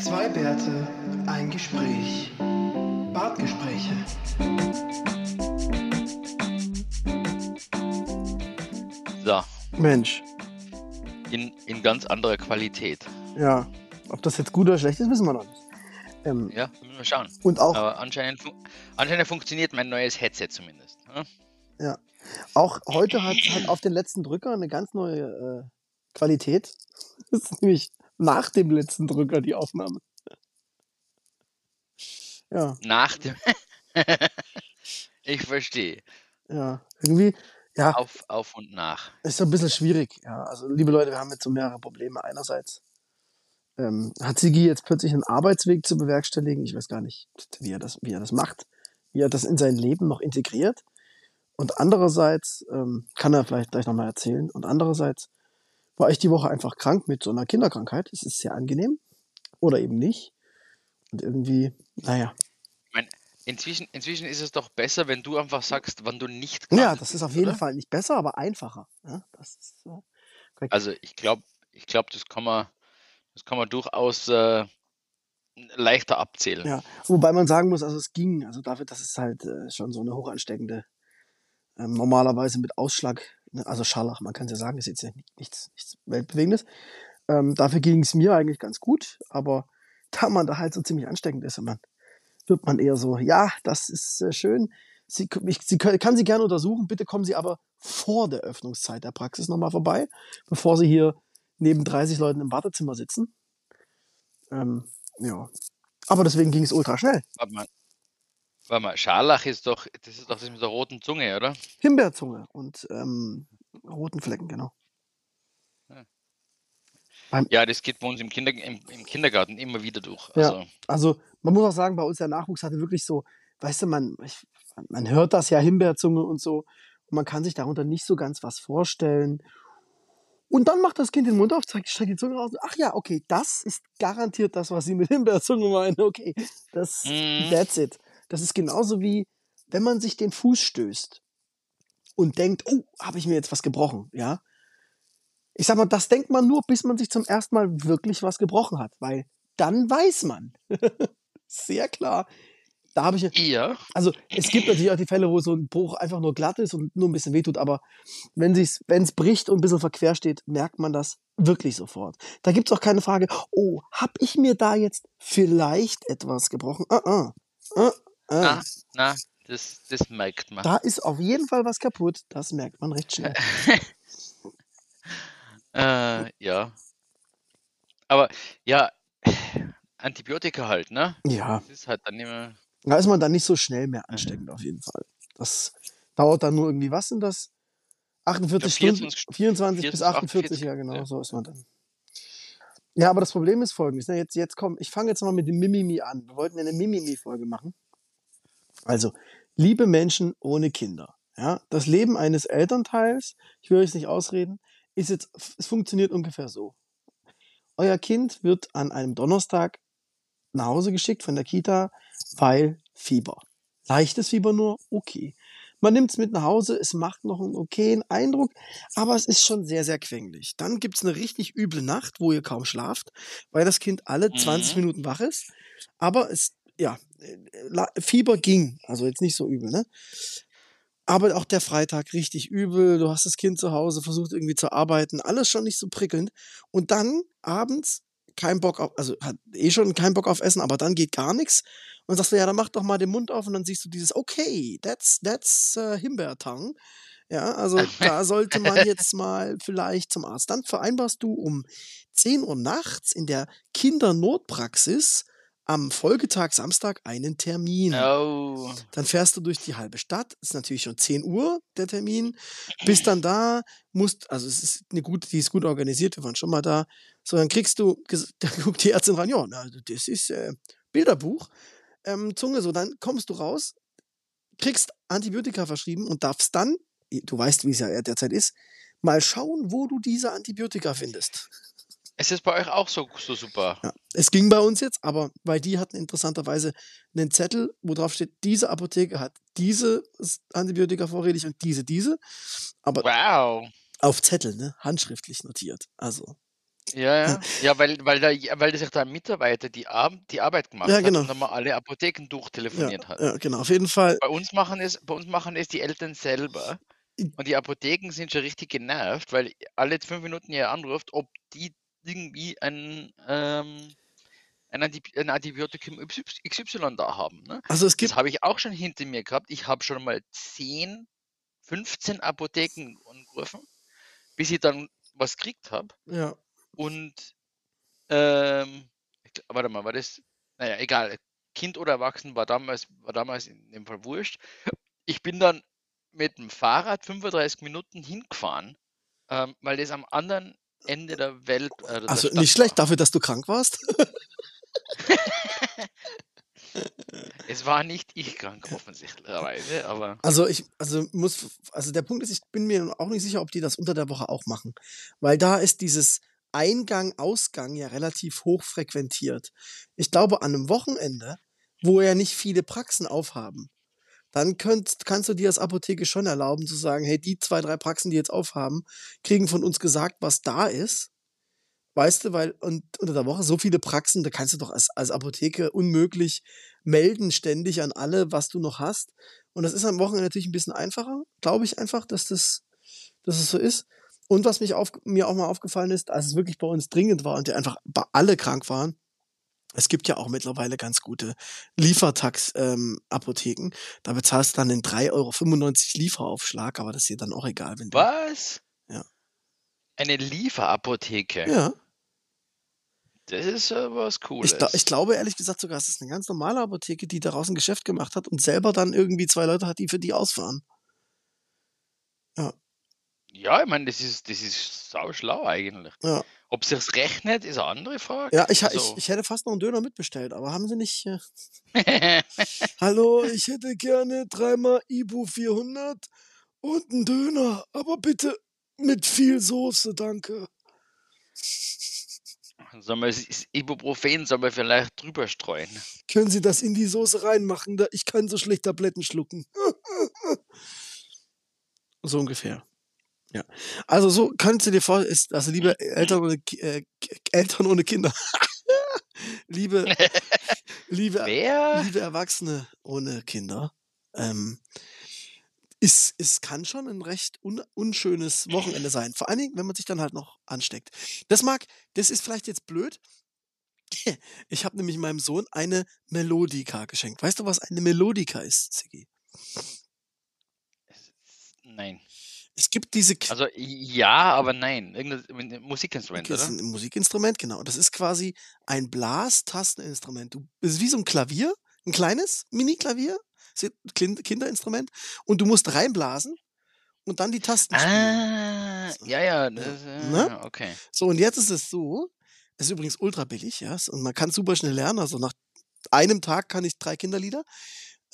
Zwei Bärte, ein Gespräch. Bartgespräche. So, Mensch, in, in ganz anderer Qualität. ja. Ob das jetzt gut oder schlecht ist, wissen wir noch nicht. Ähm, Ja, müssen wir schauen. und auch, Aber anscheinend, fun anscheinend funktioniert mein neues Headset zumindest. ne? auch heute hat, hat auf den letzten Drücker eine ganz neue äh, Qualität. Das ist nämlich nach dem letzten Drücker die Aufnahme. Ja, Nach dem. ich verstehe. ja. Irgendwie, ja, Auf, auf und nach. ist so ein bisschen schwierig. Ja, also liebe Leute, wir haben jetzt so mehrere Probleme. Einerseits ähm, hat Sigi jetzt plötzlich einen Arbeitsweg zu bewerkstelligen. Ich weiß gar nicht, wie er das, wie er das macht, wie er das in sein Leben noch integriert. Und andererseits ähm, kann er vielleicht gleich nochmal erzählen. Und andererseits war ich die Woche einfach krank mit so einer Kinderkrankheit. Es ist sehr angenehm. Oder eben nicht. Und irgendwie, naja. Inzwischen, inzwischen ist es doch besser, wenn du einfach sagst, wann du nicht krank Ja, das ist auf jeden oder? Fall nicht besser, aber einfacher. Ja, ist, äh. Also ich glaube, ich glaub, das kann man, das kann man durchaus äh, leichter abzählen. Ja, wobei man sagen muss, also es ging, also dafür, dass es halt äh, schon so eine hochansteckende, ähm, normalerweise mit Ausschlag, also Scharlach, man kann es ja sagen, ist jetzt nichts, nichts Weltbewegendes. Ähm, dafür ging es mir eigentlich ganz gut, aber da man da halt so ziemlich ansteckend ist, man, wird man eher so, ja, das ist äh, schön, Sie, ich, Sie kann Sie gerne untersuchen, bitte kommen Sie aber vor der Öffnungszeit der Praxis nochmal vorbei, bevor Sie hier neben 30 Leuten im Wartezimmer sitzen. Ähm, ja. Aber deswegen ging es ultra schnell. Warte mal. Warte mal, Scharlach ist doch, das ist doch das mit der roten Zunge, oder? Himbeerzunge und ähm, roten Flecken, genau. Ja, das geht bei uns im, Kinder, im, im Kindergarten immer wieder durch. Ja. Also, Also man muss auch sagen, bei uns der Nachwuchs hatte wirklich so, weißt du, man, ich, man hört das ja Himbeerzunge und so und man kann sich darunter nicht so ganz was vorstellen. Und dann macht das Kind den Mund auf, zeigt, streckt die Zunge raus. Ach ja, okay, das ist garantiert das, was sie mit Himbeerzunge meinen. Okay, das, Mhm. that's it. Das ist genauso wie, wenn man sich den Fuß stößt und denkt, oh, habe ich mir jetzt was gebrochen, ja? Ich sag mal, das denkt man nur, bis man sich zum ersten Mal wirklich was gebrochen hat, weil dann weiß man. Sehr klar. Da habe ich, ja, also es gibt natürlich auch die Fälle, wo so ein Bruch einfach nur glatt ist und nur ein bisschen wehtut, aber wenn es bricht und ein bisschen verquer steht, merkt man das wirklich sofort. Da gibt's auch keine Frage, oh, hab ich mir da jetzt vielleicht etwas gebrochen? Uh -uh. Uh na, na, das, das merkt man. Da ist auf jeden Fall was kaputt, das merkt man recht schnell. Äh, ja. Aber ja, Antibiotika halt, ne? Ja, Das ist halt dann immer. da ist man dann nicht so schnell mehr ansteckend auf jeden Fall. Das dauert dann nur irgendwie, was sind das? 48 Ja, Stunden, 24 24 bis 48, 48, ja genau, ja. so ist man dann. Ja, aber das Problem ist folgendes. Ne? Jetzt, jetzt komm, ich fange jetzt mal mit dem Mimimi an. Wir wollten ja eine Mimimi-Folge machen. Also, liebe Menschen ohne Kinder. Ja, das Leben eines Elternteils, ich will euch nicht ausreden, ist jetzt, es funktioniert ungefähr so. Euer Kind wird an einem Donnerstag nach Hause geschickt von der Kita, weil Fieber. Leichtes Fieber nur, okay. Man nimmt es mit nach Hause, es macht noch einen okayen Eindruck, aber es ist schon sehr, sehr quengelig. Dann gibt's eine richtig üble Nacht, wo ihr kaum schlaft, weil das Kind alle 20 Mhm. Minuten wach ist. Aber es, ja, Fieber ging, also jetzt nicht so übel, ne? Aber auch der Freitag richtig übel, du hast das Kind zu Hause, versucht irgendwie zu arbeiten, alles schon nicht so prickelnd. Und dann abends kein Bock auf, also hat eh schon keinen Bock auf Essen, aber dann geht gar nichts. Und sagst du, ja, dann mach doch mal den Mund auf und dann siehst du dieses, okay, that's, that's uh, Himbeertang. Ja, also da sollte man jetzt mal vielleicht zum Arzt. Dann vereinbarst du um 10 Uhr nachts in der Kindernotpraxis am Folgetag Samstag einen Termin. Oh. Dann fährst du durch die halbe Stadt, ist natürlich schon 10 Uhr der Termin, bist dann da, musst, also es ist eine gute, die ist gut organisiert, wir waren schon mal da. So, dann kriegst du, da guckt die Ärztin ran, ja, na, das ist äh, Bilderbuch, ähm, Zunge, so, dann kommst du raus, kriegst Antibiotika verschrieben und darfst dann, du weißt, wie es ja derzeit ist, mal schauen, wo du diese Antibiotika findest. Es ist bei euch auch so, so super. Ja, es ging bei uns jetzt, aber weil die hatten interessanterweise einen Zettel, wo drauf steht, diese Apotheke hat diese Antibiotika vorrätig und diese, diese. Aber Wow. auf Zettel, ne? Handschriftlich notiert. Also, Ja, ja. Ja, weil, weil, da, weil sich da ein Mitarbeiter die, Ar die Arbeit gemacht Ja, hat genau. und dann mal alle Apotheken Ja, durchtelefoniert hat. ja, genau. Auf jeden Fall. Bei uns machen es, bei uns machen es die Eltern selber. Und die Apotheken sind schon richtig genervt, weil alle fünf Minuten ihr anruft, ob die irgendwie ein, ähm, ein, Antib ein Antibiotikum XY da haben. Ne? Also es Das gibt, habe ich auch schon hinter mir gehabt. Ich habe schon mal 10, 15 Apotheken angerufen, bis ich dann was gekriegt habe. ja, Und ähm, warte mal, war das? Naja, egal. Kind oder Erwachsen war damals, war damals in dem Fall wurscht. Ich bin dann mit dem Fahrrad 35 Minuten hingefahren, ähm, weil das am anderen Ende der Welt, äh, der also Stadt nicht schlecht war. dafür, dass du krank warst. Es war nicht ich krank, offensichtlicherweise, aber Also ich, also muss, also der Punkt ist, ich bin mir auch nicht sicher, ob die das unter der Woche auch machen. Weil da ist dieses Eingang, Ausgang ja relativ hoch frequentiert. Ich glaube, an einem Wochenende, wo ja nicht viele Praxen aufhaben, dann könnt, kannst du dir als Apotheke schon erlauben zu sagen, hey, die zwei, drei Praxen, die jetzt aufhaben, kriegen von uns gesagt, was da ist. Weißt du, weil und unter der Woche so viele Praxen, da kannst du doch als, als Apotheke unmöglich melden ständig an alle, was du noch hast. Und das ist am Wochenende natürlich ein bisschen einfacher, glaube ich einfach, dass das, dass es so ist. Und was mich auf, mir auch mal aufgefallen ist, als es wirklich bei uns dringend war und die einfach alle krank waren, es gibt ja auch mittlerweile ganz gute Liefertax-Apotheken. da bezahlst du dann den 3,95 Euro Lieferaufschlag, aber das ist dir dann auch egal, wenn du. was? Ja. Eine Lieferapotheke. Ja. Das ist äh, was Ich, Cooles. ich glaube ehrlich gesagt sogar, es ist eine ganz normale Apotheke, die daraus ein Geschäft gemacht hat und selber dann irgendwie zwei Leute hat, die für die ausfahren. Ja, Ja, ich meine, das ist, das ist sau schlau eigentlich. ja. Ob sich's rechnet, ist eine andere Frage. Ja, ich, ha- ich, Also, ich hätte fast noch einen Döner mitbestellt, aber haben sie nicht. Äh, Hallo, ich hätte gerne dreimal Ibu 400 und einen Döner, aber bitte mit viel Soße, danke. Sollen wir Ibuprofen sollen wir vielleicht drüber streuen? Können Sie das in die Soße reinmachen? Da ich kann so schlecht Tabletten schlucken. So ungefähr. Ja. Also so kannst du dir vorstellen, also liebe Eltern ohne, äh, Eltern ohne Kinder. liebe, liebe, Wer? liebe Erwachsene ohne Kinder. Ähm, ist, es kann schon ein recht un, unschönes Wochenende sein. Vor allen Dingen, wenn man sich dann halt noch ansteckt. Das mag, das ist vielleicht jetzt blöd. Ich habe nämlich meinem Sohn eine Melodika geschenkt. Weißt du, was eine Melodika ist, Siggi? Nein. Es gibt diese K Also ja, aber nein. Irgendein Musikinstrument, Das ist oder? ein Musikinstrument, genau. Das ist quasi ein Blastasteninstrument. Es ist wie so ein Klavier, ein kleines Mini-Klavier, Kinderinstrument. Und du musst reinblasen und dann die Tasten spielen. Ah, So. ja, ja, Ja. das, Ne? äh, okay. So, und jetzt ist es so, es ist übrigens ultra billig, ja, und man kann super schnell lernen. Also nach einem Tag kann ich drei Kinderlieder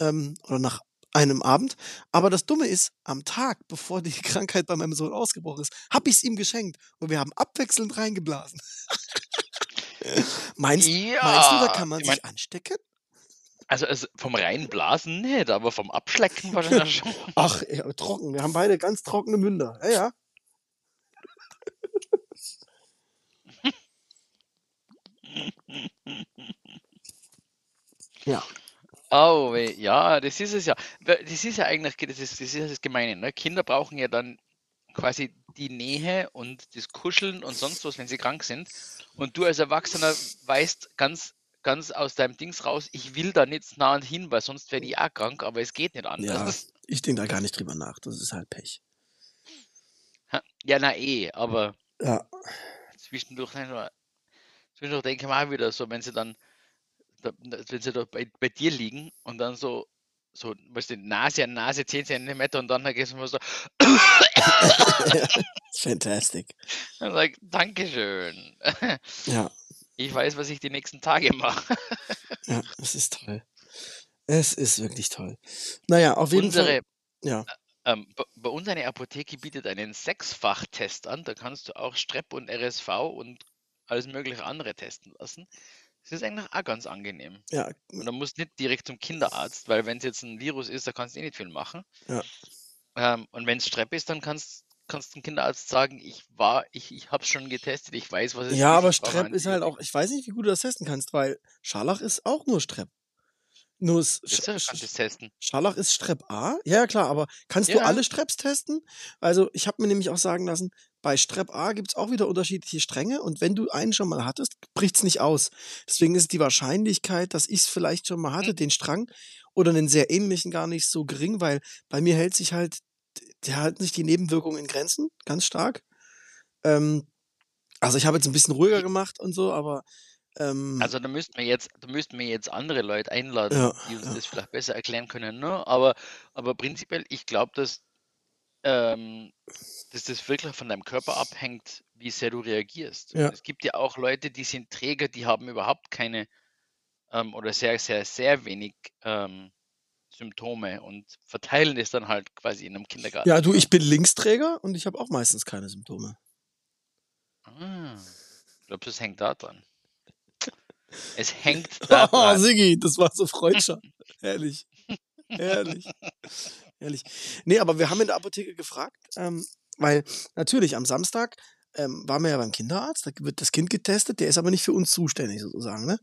ähm, oder nach einem Abend. Aber das Dumme ist, am Tag, bevor die Krankheit bei meinem Sohn ausgebrochen ist, habe ich es ihm geschenkt und wir haben abwechselnd reingeblasen. meinst, meinst du, da Ja, kann man ich mein, sich anstecken? also, also vom Reinblasen nicht, aber vom Abschlecken wahrscheinlich schon. Ach, ja, trocken. Wir haben beide ganz trockene Münder. Ja, ja. Ja. Oh, ja, das ist es ja. Das ist ja eigentlich, das ist, das ist ja das Gemeine, ne? Kinder brauchen ja dann quasi die Nähe und das Kuscheln und sonst was, wenn sie krank sind. Und du als Erwachsener weißt ganz, ganz aus deinem Dings raus, ich will da nicht nah hin, weil sonst werde ich auch krank, aber es geht nicht Ja, anders. ich denke da gar nicht drüber nach. Das ist halt Pech. Ja, na eh, aber Ja. zwischendurch, zwischendurch denke ich auch wieder so, wenn sie dann, da, wenn sie da bei, bei dir liegen und dann so, so, weißt du, Nase an Nase 10 Zentimeter und dann du mal so, Fantastic. dann sag Dankeschön. Ja, Ich weiß, was ich die nächsten Tage mache. ja, es ist toll. Es ist wirklich toll. Naja, auf jeden Unsere, Fall. Ja. ähm, bei, bei uns eine Apotheke bietet einen Sechsfach-Test an. Da kannst du auch Strep und RSV und alles mögliche andere testen lassen. Das ist eigentlich auch ganz angenehm. Ja, Und dann musst du nicht direkt zum Kinderarzt, weil wenn es jetzt ein Virus ist, da kannst du eh nicht viel machen. ja, Ähm, und wenn es Strep ist, dann kannst kannst dem Kinderarzt sagen, ich war, ich, ich habe es schon getestet, ich weiß, was es Ja, ist, aber ich brauche Strepp ist halt auch, ich weiß nicht, wie gut du das testen kannst, weil Scharlach ist auch nur Strepp. Nur es, Sch kannst du es testen. Scharlach ist Strepp A. Ja, ja, klar, aber kannst du Ja, alle Strepps testen? Also, ich habe mir nämlich auch sagen lassen, bei Strepp A gibt es auch wieder unterschiedliche Stränge und wenn du einen schon mal hattest, bricht es nicht aus. Deswegen ist die Wahrscheinlichkeit, dass ich es vielleicht schon mal hatte, Hm. den Strang oder einen sehr ähnlichen, gar nicht so gering, weil bei mir hält sich halt, die halten sich die Nebenwirkungen in Grenzen, ganz stark. Ähm, also ich habe jetzt ein bisschen ruhiger gemacht und so, aber ähm, Also da müssten wir jetzt, da müssten wir jetzt andere Leute einladen, ja, die uns ja. das vielleicht besser erklären können. Ne? Aber, aber prinzipiell, ich glaube, dass, ähm, dass das wirklich von deinem Körper abhängt, wie sehr du reagierst. Ja. es gibt ja auch Leute, die sind Träger, die haben überhaupt keine ähm, oder sehr, sehr, sehr wenig ähm, Symptome und verteilen das dann halt quasi in einem Kindergarten. Ja, du, ich bin Linksträger und ich habe auch meistens keine Symptome. Ah, ich glaube, das hängt da dran. Es hängt da Oh, dran. Sigi, das war so freudscher. Herrlich. Herrlich. Herrlich. Nee, aber wir haben in der Apotheke gefragt, ähm, weil natürlich am Samstag ähm, waren wir ja beim Kinderarzt, da wird das Kind getestet, der ist aber nicht für uns zuständig sozusagen, ne?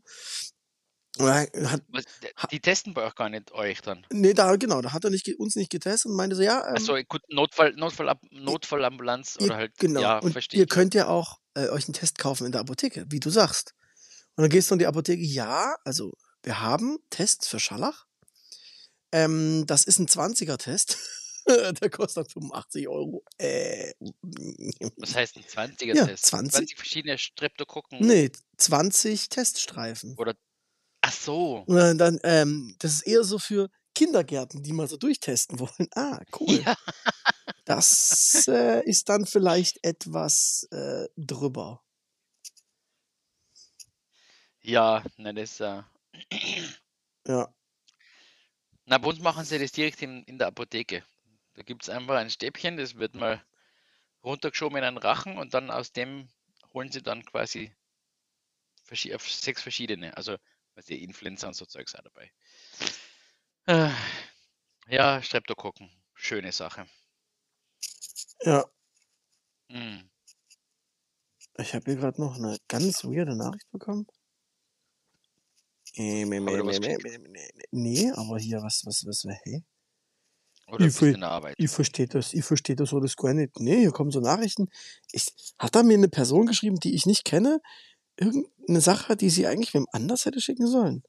Hat, Was, die testen bei euch gar nicht euch dann. nee, da, genau, da hat er nicht, uns nicht getestet und meinte so, ja, ähm, Achso, gut, Notfall, Notfall, Notfallambulanz ihr, oder halt, genau, ja, und verstehe ihr könnt ja auch äh, euch einen Test kaufen in der Apotheke, wie du sagst. Und dann gehst du in die Apotheke, ja, also wir haben Tests für Schallach. Ähm, das ist ein 20er-Test. Der kostet 85 Euro. Äh, Was heißt ein 20er ja, Test? 20. 20 verschiedene Streptokokken Nee, 20 Teststreifen. oder, ach so, Und dann, ähm, das ist eher so für Kindergärten, die mal so durchtesten wollen. Ah, cool. ja, Das äh, ist dann vielleicht etwas äh, drüber. ja, na, das, äh, Ja. Na, bei uns machen sie das direkt in, in der Apotheke. Da gibt es einfach ein Stäbchen, das wird mal runtergeschoben in einen Rachen und dann aus dem holen sie dann quasi sechs verschiedene, also, was die Influenza und so Zeugs auch dabei. Äh, ja, Streptokokken, schöne Sache. Ja. Mm. Ich habe hier gerade noch eine ganz weirde Nachricht bekommen. Äh, me- geschickt? me- me- Nee, aber hier, was, was, was, hä? Oder Ich, ver Arbeit? ich verstehe das, ich verstehe das alles gar nicht. Nee, hier kommen so Nachrichten. Ich, hat da mir eine Person geschrieben, die ich nicht kenne, irgendeine Sache, die sie eigentlich wem anders hätte schicken sollen?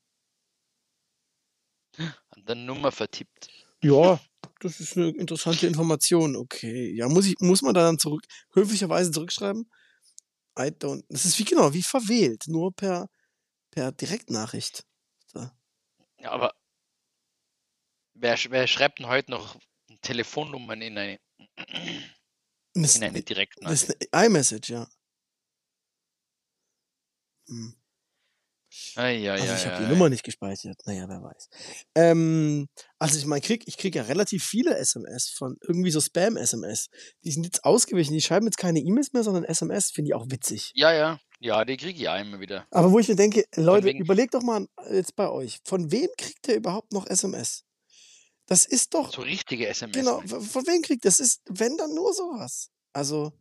An der Nummer vertippt. Ja, das ist eine interessante Information. Okay, ja, muss ich, muss man da dann zurück, höflicherweise zurückschreiben? I don't. Das ist wie genau, wie verwählt, nur per, per Direktnachricht. So. Ja, aber wer, wer schreibt denn heute noch Telefonnummern in eine, Das, in eine das ist Direktnachricht? eine iMessage, ja. Hm. Ai, ai, Also ich ai, habe die ai. Nummer nicht gespeichert. Naja, wer weiß. Ähm, also ich meine, krieg, ich kriege ja relativ viele SMS von irgendwie so Spam-SMS. Die sind jetzt ausgewichen. Die schreiben jetzt keine E-Mails mehr, sondern SMS. Finde ich auch witzig. Ja, ja, ja, die kriege ich auch immer wieder. Aber wo ich mir denke, Leute, überlegt doch mal jetzt bei euch, von wem kriegt ihr überhaupt noch SMS? Das ist doch, so richtige SMS, genau, von wem kriegt das? ist, wenn dann nur sowas. Also,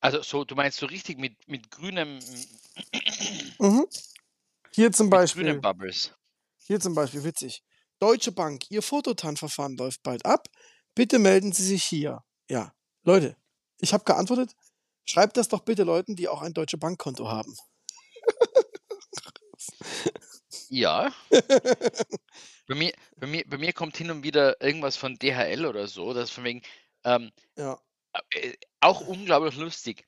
Also so, du meinst so richtig mit, mit grünem, mhm. hier zum mit grünen Beispiel, Bubbles. hier zum Beispiel, witzig. Deutsche Bank, Ihr Fototan-Verfahren läuft bald ab. Bitte melden Sie sich hier. Ja, Leute, ich habe geantwortet. Schreibt das doch bitte Leuten, die auch ein Deutsche Bankkonto haben. Ja, bei mir, bei mir, bei mir kommt hin und wieder irgendwas von DHL oder so, das von wegen, ähm, ja, äh, auch unglaublich lustig.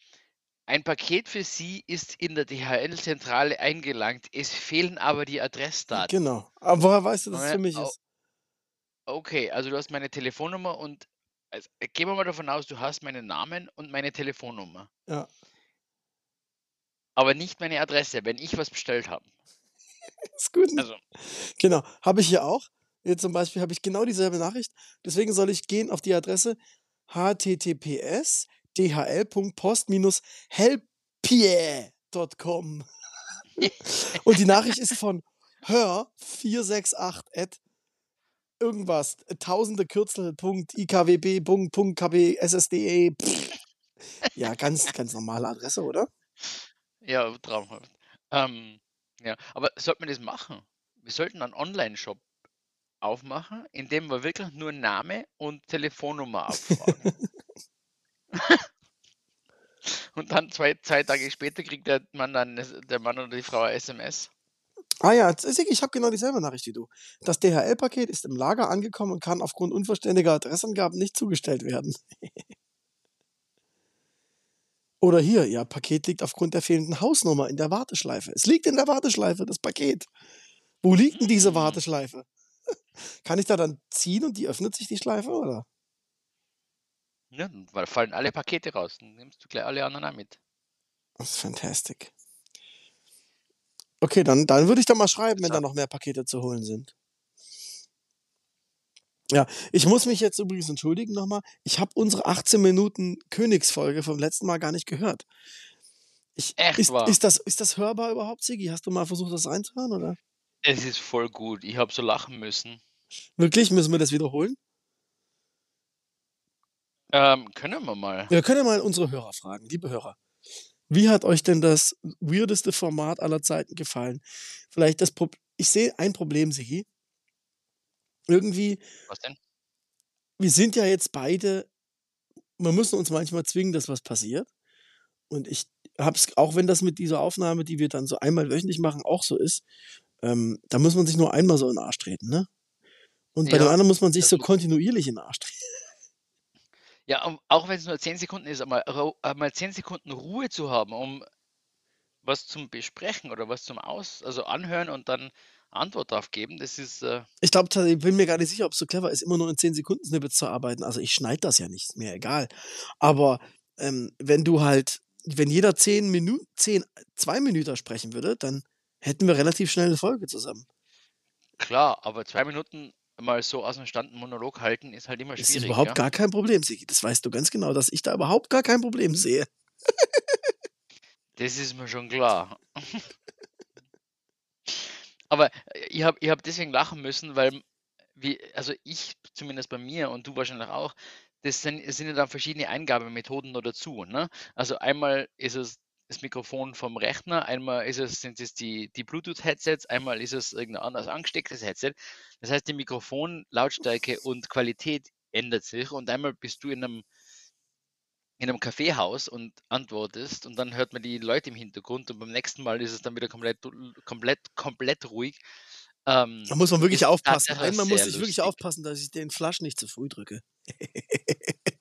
Ein Paket für Sie ist in der DHL-Zentrale eingelangt, es fehlen aber die Adressdaten. genau. Aber woher weißt du, dass es Äh, für mich ist? Okay, also du hast meine Telefonnummer und also, gehen wir mal davon aus, du hast meinen Namen und meine Telefonnummer, Ja, aber nicht meine Adresse, wenn ich was bestellt habe. ist gut. Also, Genau, habe ich hier auch. Hier zum Beispiel habe ich genau dieselbe Nachricht. Deswegen soll ich gehen auf die Adresse https dhl.post-helpie.com. Und die Nachricht ist von hör468 at irgendwas, tausende Kürzel, Punkt, IKWB, Punkt, Punkt, KB, SSDE. Pff. Ja, ganz, ganz normale Adresse, oder? Ja, traumhaft. Ähm, ja, aber sollte man das machen? Wir sollten einen Online-Shop aufmachen, in dem wir wirklich nur Name und Telefonnummer abfragen. und dann zwei, zwei Tage später kriegt der Mann dann der Mann oder die Frau ein SMS. Ah ja, ich habe genau dieselbe Nachricht wie du. Das DHL-Paket ist im Lager angekommen und kann aufgrund unvollständiger Adressangaben nicht zugestellt werden. Oder hier, ja, Paket liegt aufgrund der fehlenden Hausnummer in der Warteschleife. Es liegt in der Warteschleife, das Paket. Wo liegt denn diese Hm. Warteschleife? Kann ich da dann ziehen und die öffnet sich die Schleife, oder? Ja, weil fallen alle Pakete raus. Dann nimmst du gleich alle anderen mit. Das ist fantastic. Okay, dann, dann würde ich da mal schreiben, wenn da noch mehr Pakete zu holen sind. Ja, ich muss mich jetzt übrigens entschuldigen nochmal. Ich habe unsere 18 Minuten Königsfolge vom letzten Mal gar nicht gehört. Ich, Echt ist, wahr? ist, das, ist das hörbar überhaupt, Sigi? Hast du mal versucht, das reinzuhören, oder? Es ist voll gut. Ich habe so lachen müssen. Wirklich? Müssen wir das wiederholen? Ähm, können wir mal. Wir können mal unsere Hörer fragen, liebe Hörer. Wie hat euch denn das weirdeste Format aller Zeiten gefallen? Vielleicht das Pro Ich sehe ein Problem, Sigi. Irgendwie, Was denn? wir sind ja jetzt beide, wir müssen uns manchmal zwingen, dass was passiert. Und ich habe es, auch wenn das mit dieser Aufnahme, die wir dann so einmal wöchentlich machen, auch so ist, ähm, da muss man sich nur einmal so in den Arsch treten, ne? Und bei dem Ja, anderen muss man sich so kontinuierlich in den Arsch treten. Ja, auch wenn es nur 10 Sekunden ist, ru- einmal 10 Sekunden Ruhe zu haben, um was zum Besprechen oder was zum Aus, also anhören und dann Antwort drauf geben, das ist, äh, Ich glaube, ich bin mir gar nicht sicher, ob es so clever ist, immer nur in 10 Sekunden Snippets zu arbeiten. Also ich schneide das ja nicht, mir egal. Aber ähm, wenn du halt, wenn jeder 10 Minuten, 10, 2 Minuten sprechen würde, dann hätten wir relativ schnell eine Folge zusammen. klar, aber zwei Minuten mal so aus dem Stand einen Monolog halten, ist halt immer Das ist schwierig. überhaupt ja? gar kein Problem, Sigi. Das weißt du ganz genau, dass ich da überhaupt gar kein Problem sehe. Das ist mir schon klar. Aber äh, ich habe ich hab deswegen lachen müssen, weil, wie, also ich zumindest bei mir und du wahrscheinlich auch, das sind, sind ja dann verschiedene Eingabemethoden noch dazu. Ne? Also einmal ist es das Mikrofon vom Rechner, einmal ist es, sind es die, die Bluetooth-Headsets, einmal ist es irgendein anderes angestecktes Headset. Das heißt, die Mikrofon, Lautstärke und Qualität ändert sich und einmal bist du in einem in einem Kaffeehaus und antwortest und dann hört man die Leute im Hintergrund und beim nächsten Mal ist es dann wieder komplett, komplett, komplett ruhig. Ähm, Da muss man wirklich aufpassen. Einmal muss sehr ich wirklich lustig. aufpassen, dass ich den Flash nicht zu früh drücke.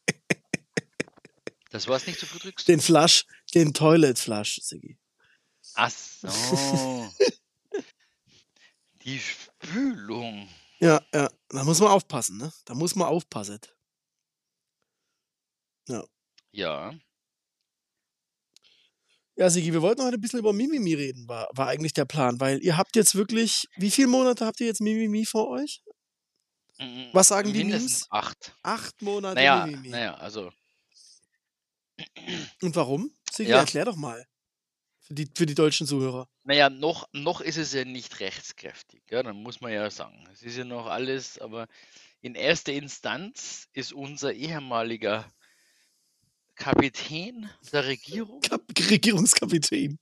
Das war es nicht so früh drückst. Den Flash, den Toilet Flush, Sigi. Ach so. Die Spülung. Ja, ja, da muss man aufpassen, ne? Da muss man aufpassen. Ja. Ja, Sigi, wir wollten heute ein bisschen über Mimimi reden, war, war eigentlich der Plan, weil ihr habt jetzt wirklich, wie viele Monate habt ihr jetzt Mimimi vor euch? mm, Was sagen die Mindestens Memes? acht. Acht Monate Naja, Mimimi. naja, also Und warum? Sigi, Ja. erklär doch mal. Für die, für die deutschen Zuhörer. Naja, noch, noch ist es ja nicht rechtskräftig, ja, dann muss man ja sagen. Es ist ja noch alles, aber in erster Instanz ist unser ehemaliger Kapitän der Regierung. Kap Regierungskapitän.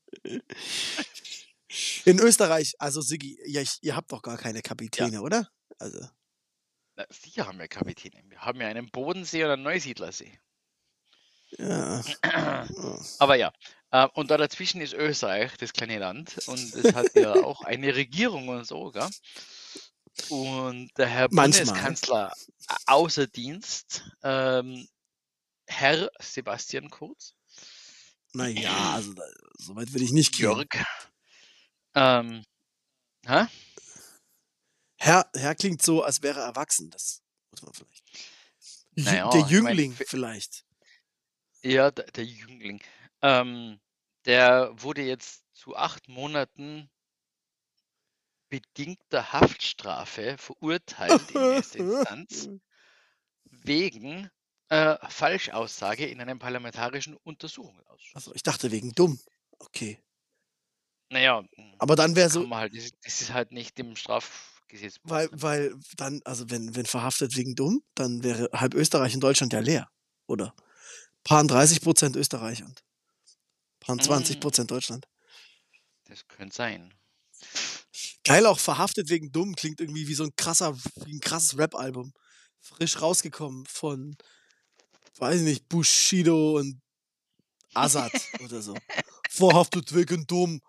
In Österreich, also Sigi, ja, ich, ihr habt doch gar keine Kapitäne, oder? Also, Na, sicher haben wir Kapitäne. Wir haben ja einen Bodensee und einen Neusiedlersee. Ja. Aber ja, äh, und da dazwischen ist Österreich, das kleine Land, und es hat ja auch eine Regierung und so, gell? Und der Herr Manchmal. Bundeskanzler außer Dienst, ähm, Herr Sebastian Kurz, Naja, also da, so weit würde ich nicht gehen. Jörg, ähm, hä? Herr, Herr klingt so, als wäre er erwachsen. Das muss man vielleicht. Naja, der ich mein, Jüngling vielleicht. Ja, der, der Jüngling. Ähm, der wurde jetzt zu acht Monaten bedingter Haftstrafe verurteilt in erster Instanz wegen äh, Falschaussage in einem parlamentarischen Untersuchungsausschuss. Also ich dachte wegen dumm. Okay. Naja, Aber dann wäre so. halt, das, ist- das ist halt nicht im Strafgesetzbuch Gesetzbuch. Weil, weil dann, also wenn, wenn verhaftet wegen dumm, dann wäre halb Österreich und Deutschland ja leer, oder? Paar 30 Prozent Österreich und paar 20 Mm. Prozent Deutschland. Das könnte sein. Geil auch verhaftet wegen dumm klingt irgendwie wie so ein krasser, wie ein krasses Rap-Album. Frisch rausgekommen von, weiß nicht, Bushido und Azad oder so. Verhaftet wegen dumm.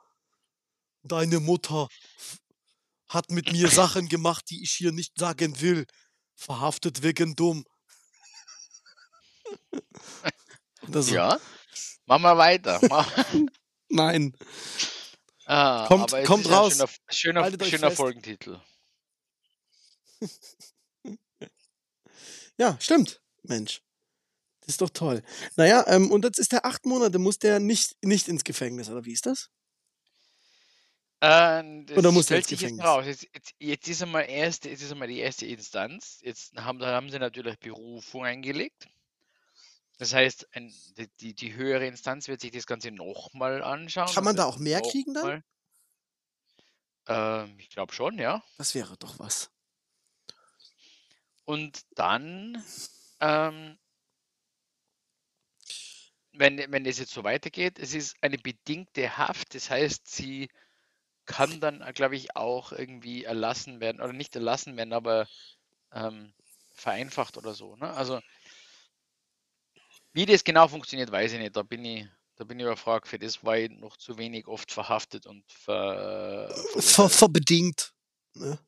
Deine Mutter hat mit mir Sachen gemacht, die ich hier nicht sagen will. Verhaftet wegen dumm. So. Ja, machen wir weiter. Mach- Nein. ah, Kommt- kommt raus. Schöner, schöner, schöner. Folgentitel. Ja, stimmt. Mensch. Das ist doch toll. Naja, ähm, und jetzt ist der acht Monate, muss der nicht, nicht ins Gefängnis, oder wie ist das? Äh, das Oder muss der ins jetzt Gefängnis? raus. Jetzt, jetzt, jetzt ist einmal erste, jetzt ist einmal die erste Instanz. Jetzt haben, haben sie natürlich Berufung eingelegt. Das heißt, ein, die, die, höhere Instanz wird sich das Ganze nochmal anschauen. Kann man da auch mehr kriegen dann? Ähm, ich glaube schon, ja. Das wäre doch was. Und dann, ähm, wenn, wenn es jetzt so weitergeht, es ist eine bedingte Haft, das heißt, sie kann dann, glaube ich, auch irgendwie erlassen werden, oder nicht erlassen werden, aber ähm, vereinfacht oder so. Ne? Also, wie das genau funktioniert, weiß ich nicht. Da bin ich, da bin ich überfragt. Für das war ich noch zu wenig oft verhaftet und ver, Ver, verurteilt, verbedingt. Ne?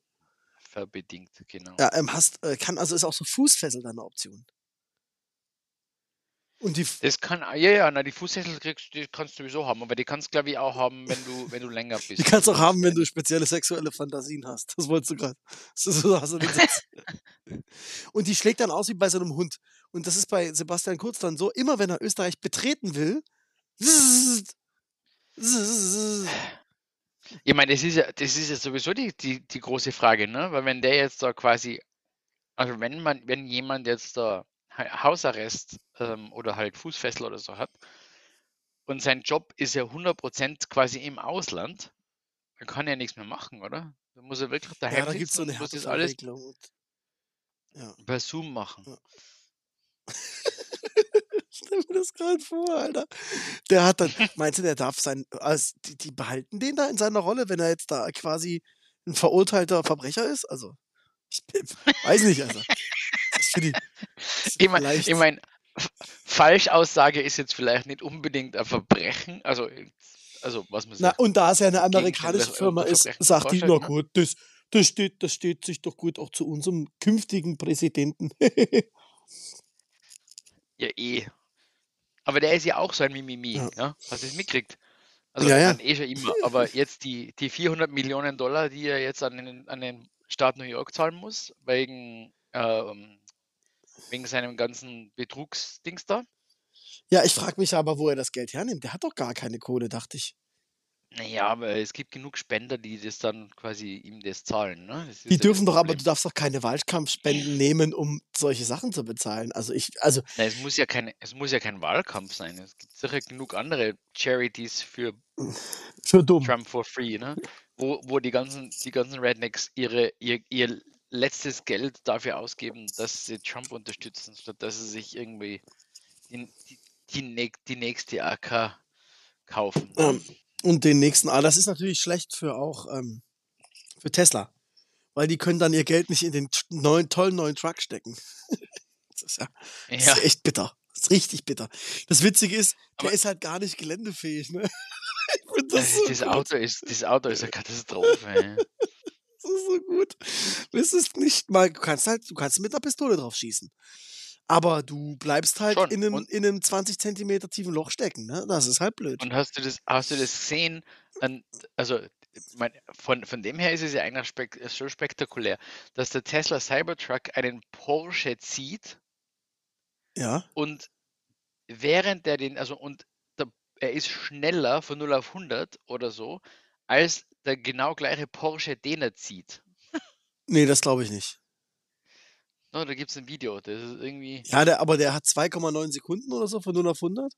verbedingt, genau. Ja, ähm, hast, äh, kann, also ist auch so Fußfessel dann eine Option. Und die, Das kann, ja, ja, na, die Fußfessel kriegst, die kannst du sowieso haben, aber die kannst, glaube ich, auch haben, wenn du, wenn du länger bist. die kannst du auch haben, wenn du spezielle sexuelle Fantasien hast. Das wolltest du gerade. So, hast du den Satz. Und die schlägt dann aus wie bei so einem Hund. Und das ist bei Sebastian Kurz dann so, immer wenn er Österreich betreten will. Ich meine, das ist ja, das ist ja sowieso die, die, die große Frage, ne? Weil wenn der jetzt da quasi, also wenn man, wenn jemand jetzt da Hausarrest ähm, oder halt Fußfessel oder so hat und sein Job ist ja 100% quasi im Ausland, dann kann er nichts mehr machen, oder? Da muss er wirklich daheim ja, da gibt es so sitzen eine und muss das alles ja. per Zoom machen. Ja. Stell mir das gerade vor, Alter. Der hat dann, meinst du, der darf sein, also die, die behalten den da in seiner Rolle, wenn er jetzt da quasi ein verurteilter Verbrecher ist? Also, ich bin- weiß nicht, also. Finde ich. Meine, ich mein, Falschaussage ist jetzt vielleicht nicht unbedingt ein Verbrechen, also, also was man Na, sagt. und da es ja eine amerikanische unter Firma ist, sagt die, na ne? gut, das, das, steht, das steht sich doch gut auch zu unserem künftigen Präsidenten. Ja, eh. Aber der ist ja auch so ein Mimimi, Ja. ja. Hast du es mitgekriegt? Also, Ja, ja. eh schon immer. Aber jetzt die, die 400 Millionen Dollar, die er jetzt an den, an den Staat New York zahlen muss, wegen, ähm, wegen seinem ganzen Betrugsdings da. ja, ich frage mich aber, wo er das Geld hernimmt. Der hat doch gar keine Kohle, dachte ich. Naja, aber es gibt genug Spender, die das dann quasi ihm das zahlen. Ne? Das Die dürfen doch, aber Problem. du darfst doch keine Wahlkampfspenden nehmen, um solche Sachen zu bezahlen. Also ich, also Nein, es muss ja keine, es muss ja kein Wahlkampf sein. Es gibt sicher genug andere Charities für für. Trump for free, ne? Wo, wo die ganzen, die ganzen Rednecks ihre, ihr, ihr letztes Geld dafür ausgeben, dass sie Trump unterstützen, statt dass sie sich irgendwie die, die, die, näch- die nächste AK kaufen. Ähm, und den nächsten, ah, das ist natürlich schlecht für auch ähm, für Tesla. Weil die können dann ihr Geld nicht in den neuen, tollen neuen Truck stecken. das ist ja das Ja, ist echt bitter. Das ist richtig bitter. Das Witzige ist, der Aber- ist halt gar nicht geländefähig, ne? Ich find das, das, so das. Auto ist, das Auto ist eine Katastrophe. Das ist so gut. Es ist nicht mal, du kannst halt, du kannst mit einer Pistole drauf schießen. Aber du bleibst halt Schon. in einem, Und- in einem 20 Zentimeter tiefen Loch stecken, ne? Das ist halt blöd. Und hast du das, hast du das gesehen? Also mein, von, von dem her ist es ja eigentlich spek so spektakulär, dass der Tesla Cybertruck einen Porsche zieht Ja. und während der den, also und der, er ist schneller von 0 auf 100 oder so, als der genau gleiche Porsche, den er zieht. Nee, das glaube ich nicht. No, da gibt es ein Video, das ist irgendwie, Ja, der, aber der hat 2,9 Sekunden oder so von 0 auf 100.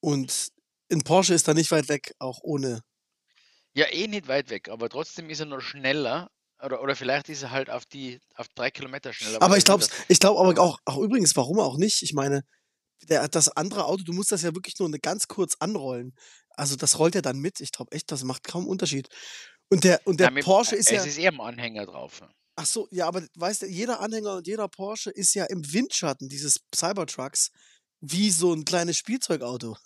Und ein Porsche ist da nicht weit weg, auch ohne. ja eh nicht weit weg, aber trotzdem ist er noch schneller Oder, oder vielleicht ist er halt auf die auf drei Kilometer schneller. Aber ich glaube, ich glaube aber auch, auch übrigens, warum auch nicht? Ich meine, der, das andere Auto, du musst das ja wirklich nur eine ganz kurz anrollen. Also das rollt ja dann mit. Ich glaube echt, das macht kaum Unterschied. Und der, und der Ja, mit, Porsche ist ja. es ist eher im Anhänger drauf. Ach so, ja, aber weißt du, jeder Anhänger und jeder Porsche ist ja im Windschatten dieses Cybertrucks wie so ein kleines Spielzeugauto.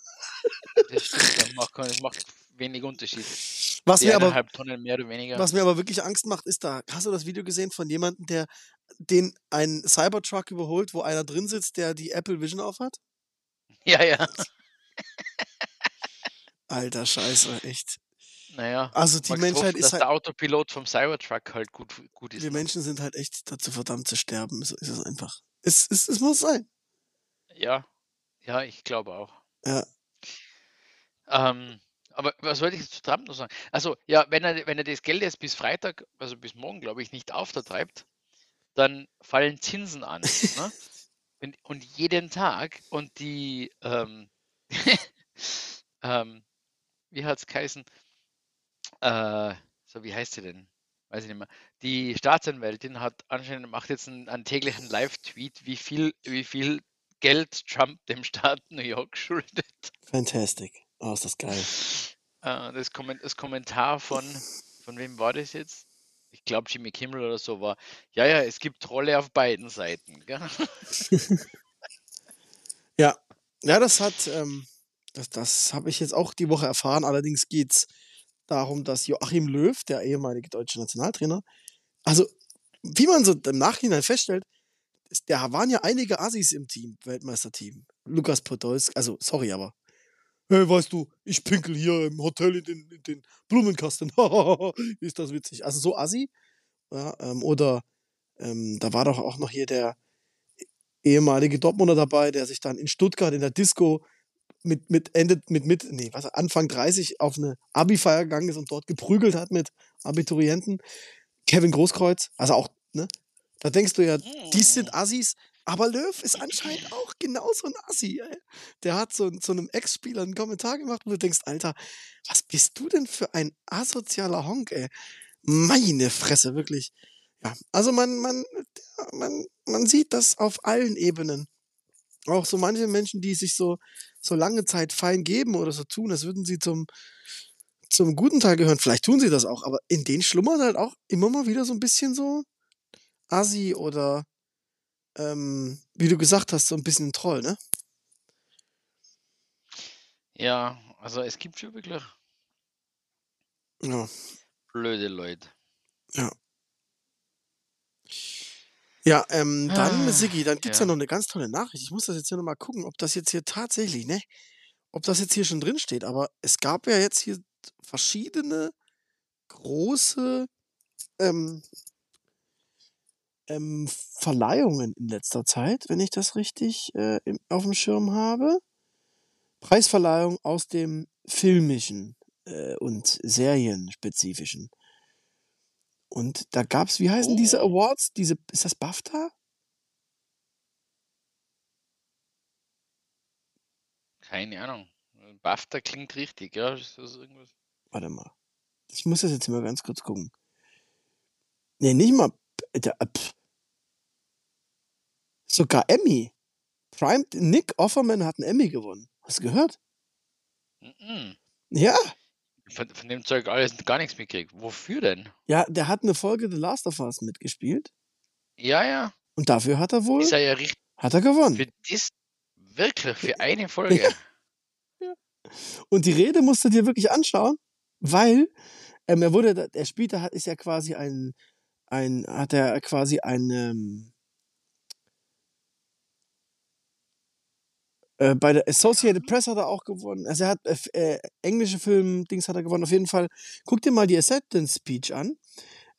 Das stimmt, das macht, das macht wenig Unterschied. Was mir aber Tonnen mehr oder weniger. Was mir aber wirklich Angst macht, ist da, hast du das Video gesehen von jemandem, der den einen Cybertruck überholt, wo einer drin sitzt, der die Apple Vision aufhat? Ja, ja. Alter Scheiße, echt. Naja. Also die Menschheit hoffen, ist dass halt, der Autopilot vom Cybertruck halt gut, gut ist. wir Menschen sind halt echt dazu verdammt zu sterben. So ist es einfach. Es, es, es muss sein. Ja, ja, ich glaube auch. Ja. Ähm, aber was wollte ich jetzt zu Trump noch sagen? Also, ja, wenn er, wenn er das Geld jetzt bis Freitag, also bis morgen, glaube ich, nicht auftertreibt, dann fallen Zinsen an. ne? und, und jeden Tag und die, ähm, ähm, wie hat es geheißen? Äh, so, wie heißt sie denn? Weiß ich nicht mehr. Die Staatsanwältin hat anscheinend macht jetzt einen, einen täglichen Live-Tweet, wie viel, wie viel Geld Trump dem Staat New York schuldet. Fantastic. Oh, ist das geil. Äh, das, Kommen das Kommentar von, von wem war das jetzt? Ich glaube Jimmy Kimmel oder so war, ja, ja, es gibt Trolle auf beiden Seiten. Ja. Ja, das hat, ähm, das, das habe ich jetzt auch die Woche erfahren. Allerdings geht es darum, dass Joachim Löw, der ehemalige deutsche Nationaltrainer, also wie man so im Nachhinein feststellt, es- da waren ja einige Assis im Team, Weltmeisterteam. Lukas Podolski, also sorry, aber hey, weißt du, ich pinkel hier im Hotel in den, in den Blumenkasten. ist das witzig. Also so Assi. Ja, ähm, oder ähm, da war doch auch noch hier der ehemalige Dortmunder dabei, der sich dann in Stuttgart in der Disco mit, mit Ende, mit, mit, nee, was, Anfang 30 auf eine Abi-Feier gegangen ist und dort geprügelt hat mit Abiturienten. Kevin Großkreuz, also auch, ne? Da denkst du ja, die sind Assis, aber Löw ist anscheinend auch genauso ein Assi. Ey. Der hat so, zu einem Ex-Spieler einen Kommentar gemacht, wo du denkst, Alter, was bist du denn für ein asozialer Honk, ey? Meine Fresse, wirklich. Ja, also man, man, man, man sieht das auf allen Ebenen. Auch so manche Menschen, die sich so, so lange Zeit fein geben oder so tun, als würden sie zum, zum guten Teil gehören. Vielleicht tun sie das auch, aber in denen schlummert halt auch immer mal wieder so ein bisschen so Assi oder, ähm, wie du gesagt hast, so ein bisschen ein Troll, ne? Ja, also es gibt schon wirklich Ja. blöde Leute. Ja, ähm, dann, Ah, Siggi, dann gibt's ja ja. noch eine ganz tolle Nachricht. Ich muss das jetzt hier nochmal gucken, ob das jetzt hier tatsächlich, ne? Ob das jetzt hier schon drin steht. Aber es gab ja jetzt hier verschiedene große ähm, ähm, Verleihungen in letzter Zeit, wenn ich das richtig äh, im, auf dem Schirm habe. Preisverleihung aus dem filmischen äh, und serienspezifischen. Und da gab's, wie heißen diese Oh. Awards? Diese, ist das BAFTA? Keine Ahnung. BAFTA klingt richtig, ja. Ist das irgendwas? Warte mal. Ich muss das jetzt mal ganz kurz gucken. Nee, nicht mal. der, äh, pff. Sogar Emmy. Prime, Nick Offerman hat einen Emmy gewonnen. Hast du gehört? Mhm. Ja. Von, von dem Zeug alles gar nichts mitgekriegt. Wofür denn? Ja, der hat eine Folge The Last of Us mitgespielt. Ja, ja. Und dafür hat er wohl, Ist er ja richtig hat er gewonnen. für das, wirklich für eine Folge. Und die Rede musst du dir wirklich anschauen, weil ähm, er wurde, Spieler hat, ist ja quasi ein, ein, hat er quasi ein, ähm, äh, bei der Associated Press hat er auch gewonnen. Also er hat äh, äh, englische Film, Dings hat er gewonnen. Auf jeden Fall, guck dir mal die Acceptance Speech an.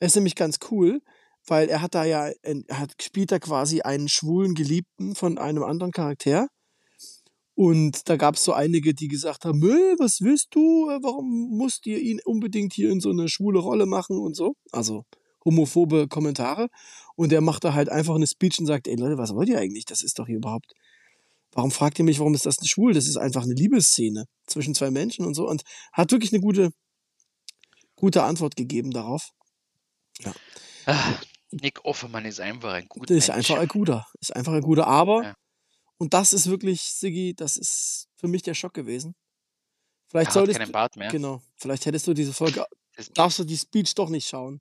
Er ist nämlich ganz cool, weil er hat da ja, er hat, spielt da quasi einen schwulen Geliebten von einem anderen Charakter. Und da gab es so einige, die gesagt haben, "Äh, was willst du? Warum musst ihr ihn unbedingt hier in so eine schwule Rolle machen und so? Also homophobe Kommentare. Und er macht da halt einfach eine Speech und sagt, ey Leute, was wollt ihr eigentlich? Das ist doch hier überhaupt. Warum fragt ihr mich, warum ist das nicht schwul? Das ist einfach eine Liebesszene zwischen zwei Menschen und so. Und hat wirklich eine gute, gute Antwort gegeben darauf. Ja. Ah, Nick Offermann ist einfach ein guter ist Mensch. einfach ein guter. Ist einfach ein guter. Aber, Ja. und das ist wirklich, Siggi, das ist für mich der Schock gewesen. Vielleicht Er solltest keinen Bart mehr. genau, vielleicht hättest du diese Folge, Das, darfst du die Speech doch nicht schauen.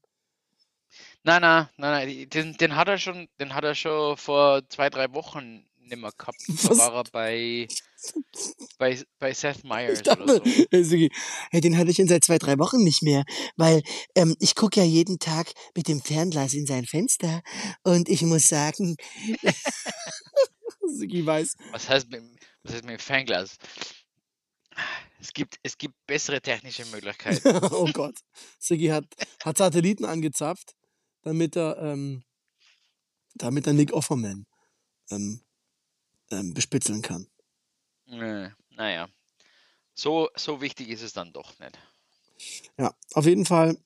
nein, nein, nein, nein, den, den hat er schon, den hat er schon vor zwei, drei Wochen nicht mehr gehabt. Da war er bei, bei, bei Seth Meyers Ich dachte, oder so. hey, den hatte ich schon seit zwei, drei Wochen nicht mehr, weil ähm, ich gucke ja jeden Tag mit dem Fernglas in sein Fenster und ich muss sagen, Siggi weiß, Was heißt mit, was heißt mit dem Fernglas? Es gibt, es gibt bessere technische Möglichkeiten. oh Gott, Siggi hat, hat Satelliten angezapft, damit er, ähm, damit er Nick Offerman ähm, ähm, bespitzeln kann. Äh, naja, so, so wichtig ist es dann doch nicht. Ja, auf jeden Fall.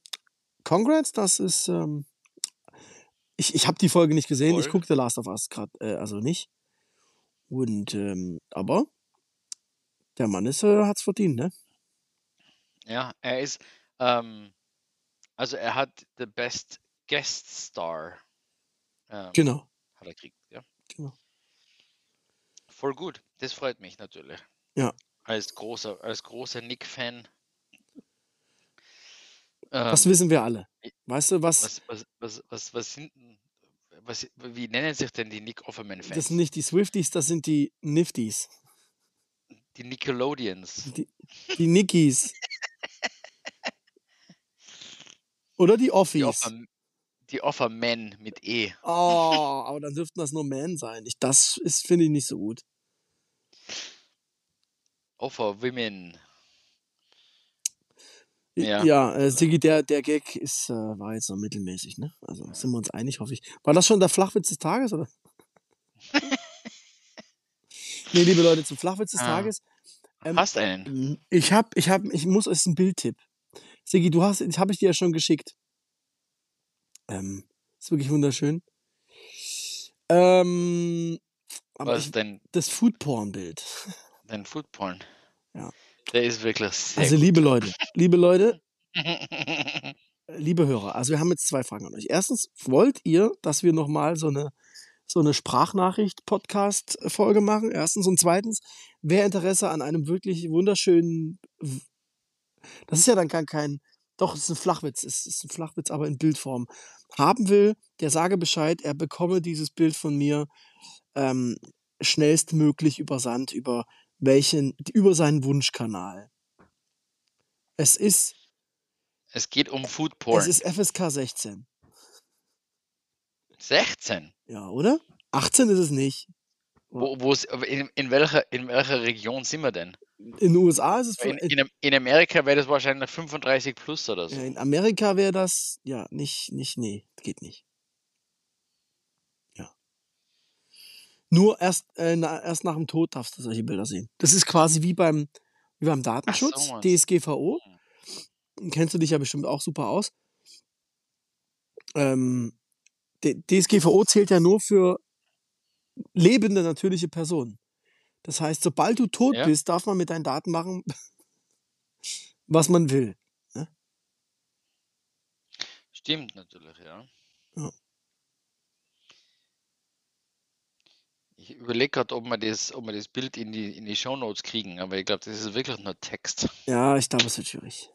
Congrats, das ist. Ähm, ich ich habe die Folge nicht gesehen. Ich Voll. gucke The Last of Us gerade, äh, also nicht. Und ähm, aber der Mann ist, äh, hat's verdient, ne? Ja, er ist, ähm, also er hat the best guest star, ähm, Genau. hat er gekriegt, ja. Genau. Voll gut, das freut mich natürlich. Ja. Als großer, als großer Nick-Fan. Das Ähm, wissen wir alle. Weißt du, was? was, was, was, was, was sind, was, wie nennen sich denn die Nick Das Offerman-Fans? sind nicht die Swifties, das sind die Nifties. Die Nickelodeons. Die, die Nickies. Oder die Die Offies. Offer, die Offermen mit E. Oh, aber dann dürften das nur Men sein. Ich, das ist, finde ich, nicht so gut. Offer Women. Ja, Ja. äh, Sigi, der, der Gag ist, äh, war jetzt noch mittelmäßig, ne? Also sind wir uns einig, hoffe ich. War das schon der Flachwitz des Tages, oder? nee, liebe Leute, zum Flachwitz des Ah. Tages. Ähm, Hast einen? Ich hab, ich hab, ich muss, es ist ein Bildtipp. Sigi, du hast, das habe ich dir ja schon geschickt. Ähm, ist wirklich wunderschön. Ähm, aber Was ich, ist dein, das Foodporn-Bild. dein Foodporn? Ja. Der ist wirklich sehr Also, liebe Leute, liebe Leute, liebe Hörer, also wir haben jetzt zwei Fragen an euch. Erstens, wollt ihr, dass wir nochmal so eine, so eine Sprachnachricht-Podcast-Folge machen? Erstens. Und zweitens, wer Interesse an einem wirklich wunderschönen, das ist ja dann gar kein, doch, es ist ein Flachwitz, es ist ein Flachwitz, aber in Bildform, haben will, der sage Bescheid, er bekomme dieses Bild von mir ähm, schnellstmöglich übersandt über welchen, über seinen Wunschkanal. Es ist, Es geht um es Foodporn. ist FSK 16. 16. Ja, oder? 18 ist es nicht. Wo, wo's, in, in, welcher, in welcher Region sind wir denn? In den USA ist es. In, in, in, Amerika wäre das wahrscheinlich 35 plus oder so. in Amerika wäre das. Ja, nicht, nicht, nee, geht nicht. Ja. Nur erst, äh, na, erst nach dem Tod darfst du solche Bilder sehen. Das ist quasi wie beim, wie beim Datenschutz, Mann. DSGVO. Kennst du dich ja bestimmt auch super aus. Ähm, DSGVO zählt ja nur für lebende natürliche Personen. Das heißt, sobald du tot Ja. bist, darf man mit deinen Daten machen, was man will. Stimmt natürlich, ja. Ja. Ich überlege gerade, ob wir das, ob wir das Bild in die, in die Shownotes kriegen, aber ich glaube, das ist wirklich nur Text. Ja, ich glaube, es wird schwierig.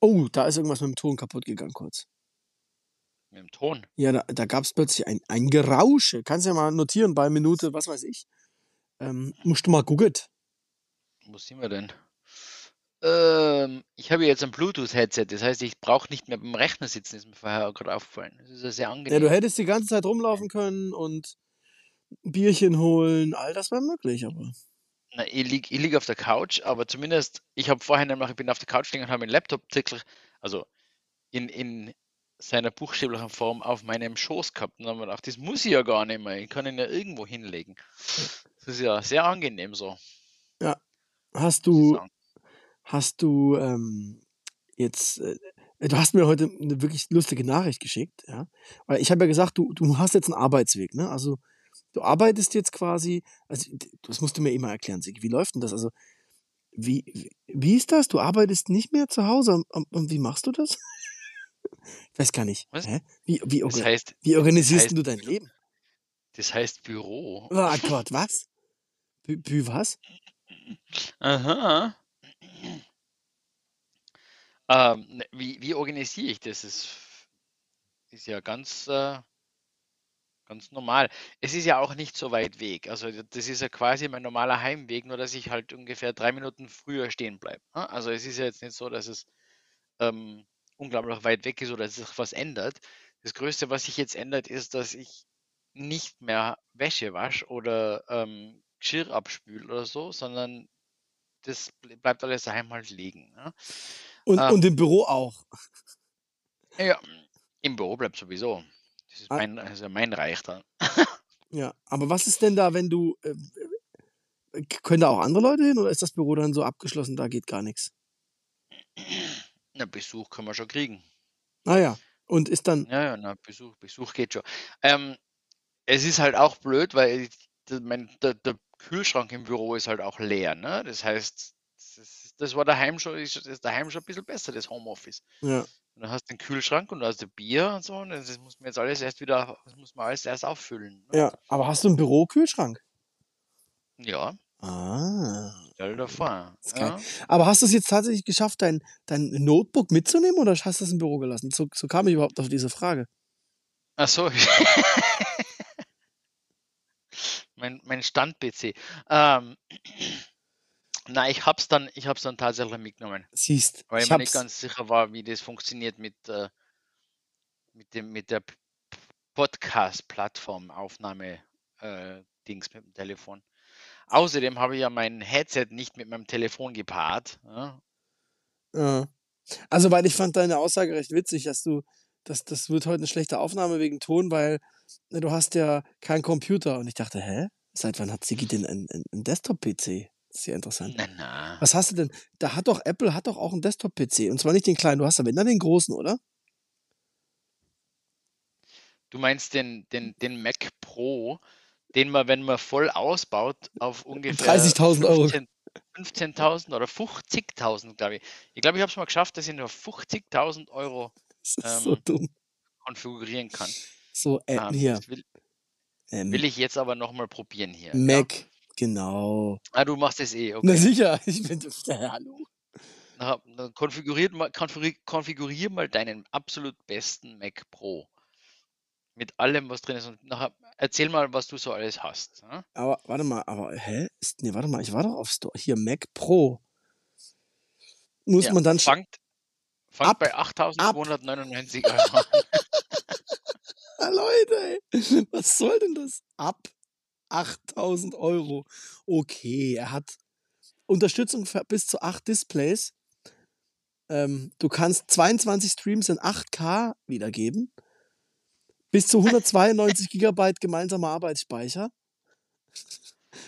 Oh, da ist irgendwas mit dem Ton kaputt gegangen kurz. Mit dem Ton. Ja, da, da gab es plötzlich ein, ein Gerausche. Kannst ja mal notieren bei Minute, was weiß ich. Ähm, musst du mal gucken. Wo sind wir denn? Ähm, ich habe jetzt ein Bluetooth-Headset, das heißt, ich brauche nicht mehr beim Rechner sitzen, ist mir vorher gerade aufgefallen. Das ist ja sehr Ja, angenehm. du hättest die ganze Zeit rumlaufen können und ein Bierchen holen. All das wäre möglich, aber. Na, ich liege ich lieg auf der Couch, aber zumindest, ich habe vorher nämlich, ich bin auf der Couch liegen und habe meinen Laptop wirklich, also in, in seiner buchstäblichen Form auf meinem Schoß gehabt. Und dann habe ich gedacht, das muss ich ja gar nicht mehr. Ich kann ihn ja irgendwo hinlegen. Das ist ja sehr angenehm so. Hast muss ich du, hast du ähm, jetzt. Äh, du hast mir heute eine wirklich lustige Nachricht geschickt, ja. Weil ich habe ja gesagt, du, du hast jetzt einen Arbeitsweg, ne? Also du arbeitest jetzt quasi, also das musst du mir immer erklären, Sigi. Wie läuft denn das? Also, wie, wie, wie ist das? Du arbeitest nicht mehr zu Hause und, und wie machst du das? Ich weiß gar nicht. Was? Hä? Wie, wie, Das heißt, wie organisierst heißt- du dein Leben? das heißt Büro. Oh Gott, was? Bü, Bü was? Aha. Ähm, ne, wie, wie organisiere ich das? Ist, ist ja ganz, äh, ganz normal. Es ist ja auch nicht so weit weg. Also das ist ja quasi mein normaler Heimweg, nur dass ich halt ungefähr drei Minuten früher stehen bleibe. ne? Also es ist ja jetzt nicht so, dass es ähm, unglaublich weit weg ist oder dass sich was ändert. Das Größte, was sich jetzt ändert, ist, dass ich nicht mehr Wäsche wasche oder ähm, Geschirr abspüle oder so, sondern das ble- bleibt alles daheim halt liegen. Ne? Und, Ah. und im Büro auch. Ja, im Büro bleibt sowieso. Das ist Ah. mein, also mein Reich dann. Ja, aber was ist denn da, wenn du. Äh, äh, können da auch andere Leute hin oder ist das Büro dann so abgeschlossen, da geht gar nichts? Na, Besuch können wir schon kriegen. Ah ja. Und ist dann. Ja, ja, na, Besuch, Besuch geht schon. Ähm, es ist halt auch blöd, weil ich, der, mein, der, der Kühlschrank im Büro ist halt auch leer. Ne? Das heißt, das, das war daheim schon, ist, ist daheim schon ein bisschen besser, das Homeoffice. Ja. Und dann hast du den Kühlschrank und da hast du Bier und so. Und das muss man jetzt alles erst wieder, das muss man alles erst auffüllen. Ne? Ja. Aber hast du einen Bürokühlschrank? Ja, Ah. Stell dir vor. Ja. Aber hast du es jetzt tatsächlich geschafft, dein, dein Notebook mitzunehmen oder hast du es im Büro gelassen? So, so kam ich überhaupt auf diese Frage. Ach so. mein, mein Stand-PC. Ähm, na, ich hab's dann, ich hab's dann tatsächlich mitgenommen, Siehst, weil ich ich mir nicht ganz sicher war, wie das funktioniert mit, äh, mit dem, mit der Podcast-Plattform, Aufnahme, äh, Dings mit dem Telefon. Außerdem habe ich ja mein Headset nicht mit meinem Telefon gepaart. Ja? Ja. Also, weil ich fand deine Aussage recht witzig, dass du, das, das wird heute eine schlechte Aufnahme wegen Ton, weil ne, du hast ja keinen Computer. Und ich dachte, hä? Seit wann hat Sigi denn einen, einen, Desktop-PC? Ja interessant. Na, na. Was hast du denn? Da hat doch Apple hat doch auch einen Desktop-PC. Und zwar nicht den kleinen, du hast aber dann den großen, oder? Du meinst den, den, den Mac Pro, den man, wenn man voll ausbaut, auf ungefähr 30.000 Euro. 15 15.000 oder 50.000, glaube ich. Ich glaube, ich habe es mal geschafft, dass ich nur 50.000 Euro so Ähm, dumm. konfigurieren kann. So, äh, Ähm, hier. will, Ähm, will ich jetzt aber nochmal probieren hier. Ja? Mac, genau. Ah, du machst es eh, Na okay. sicher, ich bin. Ja, hallo. Na, dann konfiguriert mal, konfigurier, konfigurier mal deinen absolut besten Mac Pro. Mit allem, was drin ist. Und nachher erzähl mal, was du so alles hast. Ja? Aber warte mal, aber hä? Ist, nee, warte mal, ich war doch auf Store. Hier, Mac Pro. Muss Ja, man dann. fangt, fangt ab, bei 8.299 Euro an. Leute, ey. Was soll denn das? Ab 8000 Euro. Okay, er hat Unterstützung für bis zu 8 Displays. Ähm, du kannst 22 Streams in 8K wiedergeben. Bis zu 192 Gigabyte gemeinsamer Arbeitsspeicher.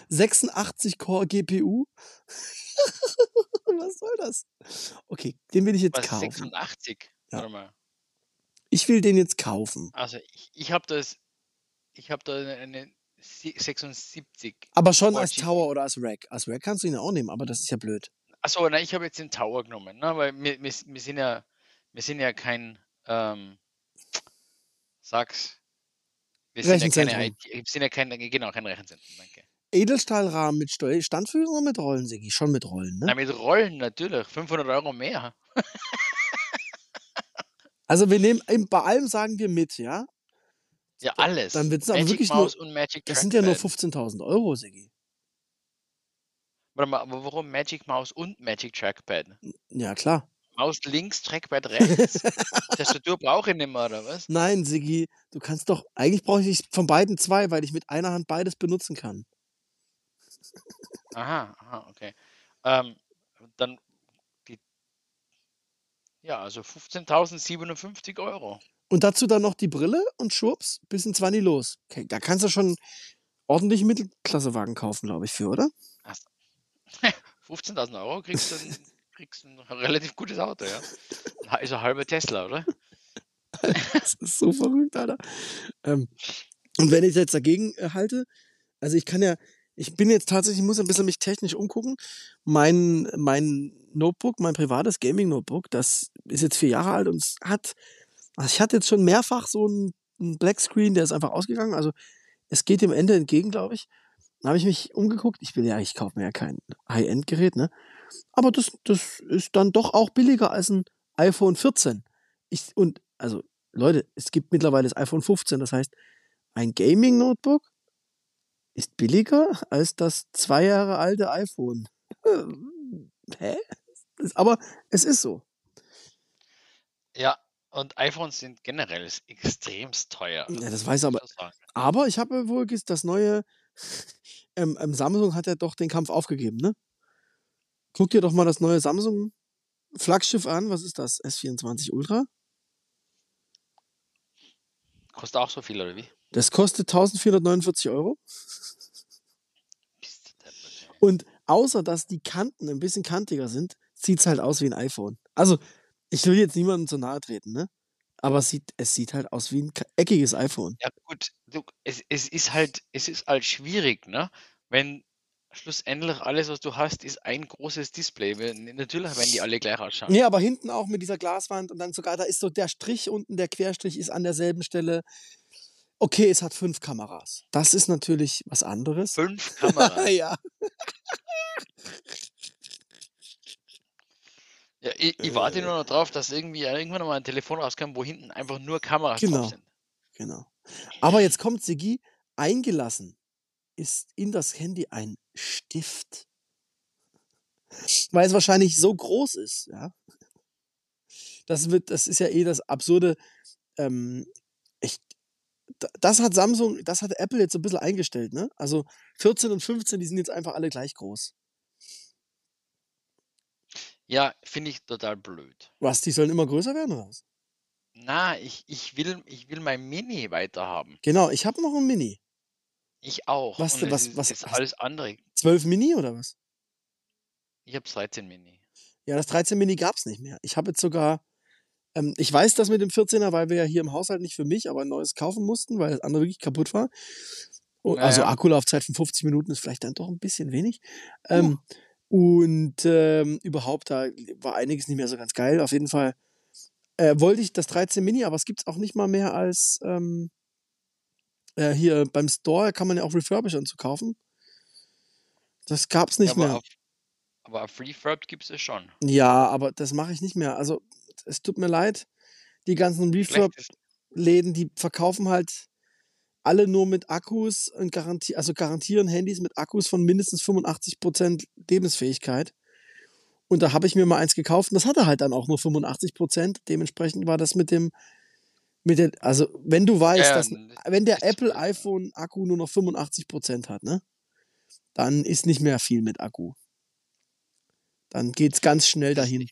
86 Core GPU. Was soll das? Okay, den will ich jetzt Was, kaufen. 86? Ja. Warte mal. Ich will den jetzt kaufen. Also ich, ich habe das, ich habe da eine, eine sie- 76. Aber schon als. Tower oder als Rack. Als Rack kannst du ihn auch nehmen, aber das ist ja blöd. Achso, nein, ich habe jetzt den Tower genommen, ne? weil wir, wir, wir sind ja, wir sind ja kein, ähm, sag's, wir sind ja keine. IT, sind ja kein, genau, kein Rechenzentrum, danke. Edelstahlrahmen mit Steu- Standführung oder mit Rollen, Sigi? Schon mit Rollen, Na, ne? mit Rollen natürlich, 500 Euro mehr. Also wir nehmen, bei allem sagen wir mit, ja? Ja, alles. Dann wird's aber Magic wirklich nur- Mouse und Magic Das sind ja nur Trackpad. 15.000 Euro, Sigi. Warte mal, aber warum Magic Mouse und Magic Trackpad? Ja, klar. Maus links, Trackpad rechts. Tastatur brauche ich nicht mehr, oder was? Nein, Sigi, du kannst doch, eigentlich brauche ich von beiden zwei, weil ich mit einer Hand beides benutzen kann. Aha, aha, okay. Ähm, dann die, ja, also 15.057 Euro. Und dazu dann noch die Brille und Schwupps, bis in 20 los. Okay, da kannst du schon ordentlichen Mittelklassewagen kaufen, glaube ich, für, oder? 15.000 Euro kriegst du, kriegst du ein relativ gutes Auto, ja. Ist ein halber Tesla, oder? Das ist so verrückt, Alter. Ähm, und wenn ich jetzt dagegen äh, halte, also ich kann ja, ich bin jetzt tatsächlich, ich muss ein bisschen mich technisch umgucken. Mein, mein Notebook, mein privates Gaming-Notebook, das ist jetzt vier Jahre alt und es hat Also ich hatte jetzt schon mehrfach so einen, einen Black Screen, der ist einfach ausgegangen. Also es geht dem Ende entgegen, glaube ich. Dann habe ich mich umgeguckt. Ich will ja, ich kaufe mir ja kein High-End-Gerät, ne? Aber das, das ist dann doch auch billiger als ein iPhone 14. Ich, und also, Leute, es gibt mittlerweile das iPhone 15. Das heißt, ein Gaming-Notebook ist billiger als das zwei Jahre alte iPhone. Hä? Aber es ist so. Ja, und iPhones sind generell extremst teuer. Ja, das weiß aber. Aber ich habe wohl das neue ähm, ähm, Samsung hat ja doch den Kampf aufgegeben, ne? Guck dir doch mal das neue Samsung Flaggschiff an. Was ist das? S24 Ultra? Kostet auch so viel, oder wie? Das kostet 1449 Euro. Und außer dass die Kanten ein bisschen kantiger sind, sieht es halt aus wie ein iPhone. Also, ich will jetzt niemandem zu nahe treten, ne? Aber es sieht, es sieht halt aus wie ein eckiges iPhone. Ja, gut, du, es, es ist halt, es ist halt schwierig, ne? Wenn schlussendlich alles, was du hast, ist ein großes Display. Natürlich werden die alle gleich ausschauen. Ja, aber hinten auch mit dieser Glaswand und dann sogar, da ist so der Strich unten, der Querstrich ist an derselben Stelle. Okay, es hat fünf Kameras. Das ist natürlich was anderes. Fünf Kameras? ja. Ja, ich, ich warte nur noch drauf, dass irgendwie irgendwann mal ein Telefon rauskommt, wo hinten einfach nur Kameras genau, drauf sind. Genau. Aber jetzt kommt Sigi, eingelassen ist in das Handy ein Stift. Weil es wahrscheinlich so groß ist, ja. Das wird, das ist ja eh das Absurde. Ähm, ich, das hat Samsung, das hat Apple jetzt so ein bisschen eingestellt, ne? Also 14 und 15, die sind jetzt einfach alle gleich groß. Ja, finde ich total blöd. Was, die sollen immer größer werden oder was? Na, ich, ich will, ich will mein Mini weiterhaben. Genau, ich habe noch ein Mini. Ich auch. Was, Und was, ist, was, ist was? alles andere. 12 Mini oder was? Ich habe 13 Mini. Ja, das 13 Mini gab es nicht mehr. Ich habe jetzt sogar, ähm, ich weiß das mit dem 14er, weil wir ja hier im Haushalt nicht für mich, aber ein neues kaufen mussten, weil das andere wirklich kaputt war. Und, Also Naja. Akkulaufzeit von 50 Minuten ist vielleicht dann doch ein bisschen wenig. Ähm, und ähm, überhaupt, da war einiges nicht mehr so ganz geil. Auf jeden Fall äh, wollte ich das 13 Mini, aber es gibt es auch nicht mal mehr als ähm, äh, hier beim Store kann man ja auch Refurbished so kaufen. Das gab es Ja, nicht aber mehr. auf, aber auf Refurb gibt es es schon. Ja, aber das mache ich nicht mehr. Also, es tut mir leid. Die ganzen Refurb-Läden, die verkaufen halt alle nur mit Akkus und garanti also garantieren Handys mit Akkus von mindestens 85% Lebensfähigkeit. Und da habe ich mir mal eins gekauft und das hatte halt dann auch nur 85%. Dementsprechend war das mit dem, mit der, also wenn du weißt, ja, dass, wenn der Apple iPhone Akku nur noch 85% hat, ne? Dann ist nicht mehr viel mit Akku. Dann geht's ganz schnell dahin.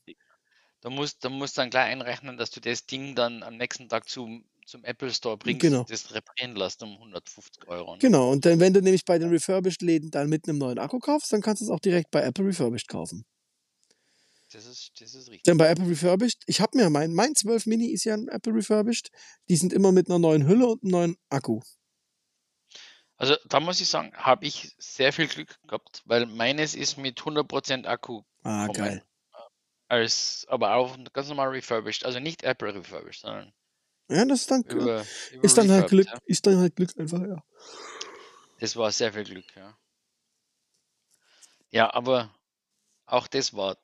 Du musst, du musst dann gleich einrechnen, dass du das Ding dann am nächsten Tag zum, zum Apple Store bringst Genau. und das reparieren lässt um 150 Euro. Ne? Genau, und dann, wenn du nämlich bei den Refurbished-Läden dann mit einem neuen Akku kaufst, dann kannst du es auch direkt bei Apple Refurbished kaufen. Das ist, das ist richtig. Denn bei Apple Refurbished, ich habe mir mein, mein 12 Mini ist ja ein Apple Refurbished, die sind immer mit einer neuen Hülle und einem neuen Akku. Also da muss ich sagen, habe ich sehr viel Glück gehabt, weil meines ist mit 100% Akku Ah, geil. Als, aber auch ganz normal refurbished. Also nicht Apple refurbished, sondern Ja, das ist dann, über, über ist dann halt Glück, ja. ist dann halt Glück einfach, ja. Das war sehr viel Glück, ja. Ja, aber auch das war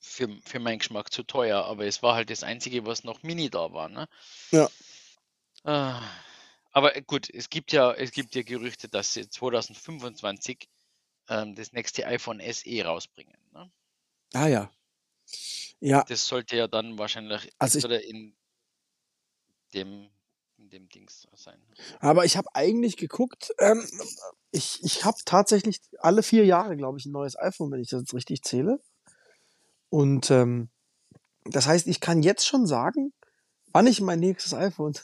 für, für meinen Geschmack zu teuer, aber es war halt das Einzige, was noch Mini da war, ne? Ja. Ah, Aber gut, es gibt ja, es gibt ja Gerüchte, dass sie 2025 ähm, das nächste iPhone SE rausbringen. Ne? Ah ja. Ja, Das sollte ja dann wahrscheinlich Also ich- in dem, in dem Dings sein. aber ich habe eigentlich geguckt, ähm, ich, ich habe tatsächlich alle vier Jahre, glaube ich, ein neues iPhone, wenn ich das jetzt richtig zähle. Und ähm, das heißt, ich kann jetzt schon sagen, wann ich mein nächstes iPhone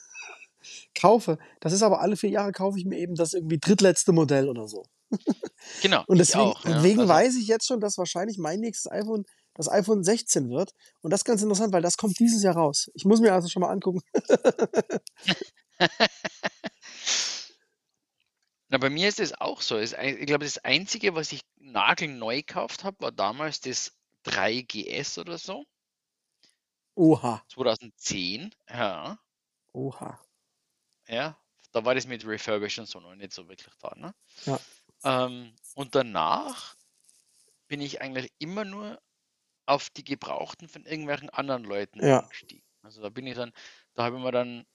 kaufe. Das ist aber alle vier Jahre kaufe ich mir eben das irgendwie drittletzte Modell oder so. Genau, Und deswegen, auch. Ja. deswegen Also, weiß ich jetzt schon, dass wahrscheinlich mein nächstes iPhone das iPhone 16 wird. Und das ist ganz interessant, weil das kommt dieses Jahr raus. Ich muss mir also schon mal angucken. Na, bei mir ist es auch so. Ich glaube, das Einzige, was ich nagelneu gekauft habe, war damals das 3GS oder so, Oha. 2010. Ja. Oha. Ja, da war das mit Refurbish und so noch nicht so wirklich da. Ne? Ja. Ähm, und danach bin ich eigentlich immer nur auf die Gebrauchten von irgendwelchen anderen Leuten Ja. umgestiegen. Also da bin ich dann, da habe ich mir dann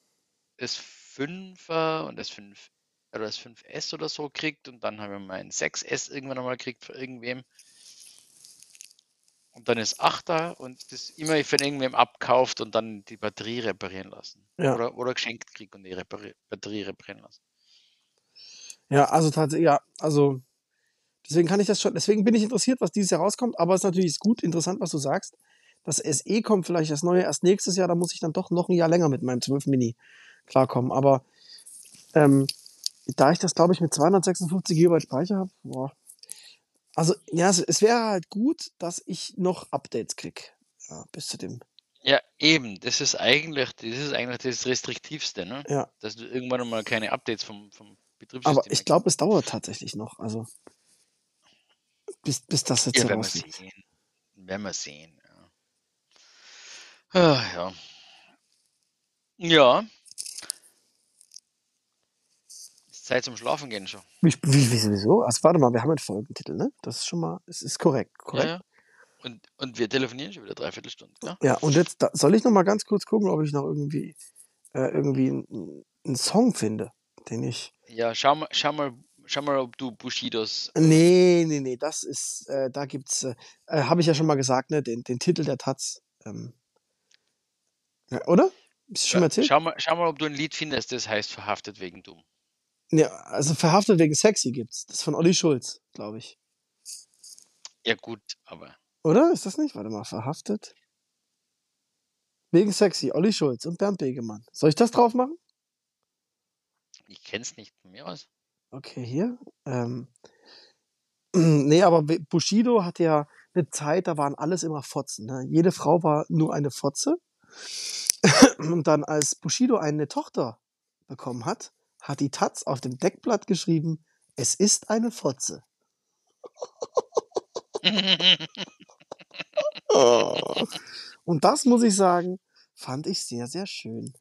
das 5er und das 5 oder das 5S oder so gekriegt und dann habe ich mein 6S irgendwann einmal gekriegt von irgendwem. Und dann ist 8er und das immer von irgendwem abkauft und dann die Batterie reparieren lassen. Ja. Oder, oder geschenkt kriegt und die repari Batterie reparieren lassen. Ja, also tatsächlich, ja, also deswegen kann ich das schon, deswegen bin ich interessiert, was dieses Jahr rauskommt, aber es ist natürlich gut, interessant, was du sagst. Das SE kommt vielleicht das neue erst nächstes Jahr, da muss ich dann doch noch ein Jahr länger mit meinem 12 Mini klarkommen. Aber ähm, da ich das, glaube ich, mit 256 GB Speicher habe, boah. Also, ja, es, wäre halt gut, dass ich noch Updates kriege. Ja, bis zu dem. Ja, eben, das ist eigentlich, das ist eigentlich das Restriktivste, ne? Ja. Dass du irgendwann mal keine Updates vom, vom Betriebssystem Aber ich glaube, es dauert tatsächlich noch. Also, bis, bis das jetzt Ja, werden wir sehen. Werden wir sehen, ja. Ah, ja. Ja. Ist Zeit zum Schlafen gehen schon. Wie, wie, wie, wieso? Also, warte mal, wir haben einen Folgentitel, ne? Das ist schon mal, es ist korrekt, Ja, korrekt. ja. Und, und wir telefonieren schon wieder dreiviertel Stunde, ja? Ja, und jetzt da, soll ich noch mal ganz kurz gucken, ob ich noch irgendwie, äh, irgendwie einen, einen Song finde, den ich. Ja, schau mal, schau mal, schau mal, ob du Bushidos. Nee, nee, nee, das ist, äh, da gibt's, äh, äh, habe ich ja schon mal gesagt, ne, den, den Titel der Taz. Ähm, ja, oder? Ist schon mal erzählt? Schau mal, schau mal, ob du ein Lied findest, das heißt Verhaftet wegen Dumm. Ja, also verhaftet wegen Sexy gibt's. Das ist von Olli Schulz, glaube ich. Ja, gut, aber. Oder? Ist das nicht? Warte mal, verhaftet. Wegen Sexy, Olli Schulz und Bernd Begemann. Soll ich das drauf machen? Ich kenn's nicht von mir aus. Okay, hier. Ähm, nee, aber Bushido hatte ja eine Zeit, da waren alles immer Fotzen. Ne? Jede Frau war nur eine Fotze. Und dann, als Bushido eine Tochter bekommen hat, hat die Taz auf dem Deckblatt geschrieben, es ist eine Fotze. Oh. Und das muss ich sagen, fand ich sehr, sehr schön.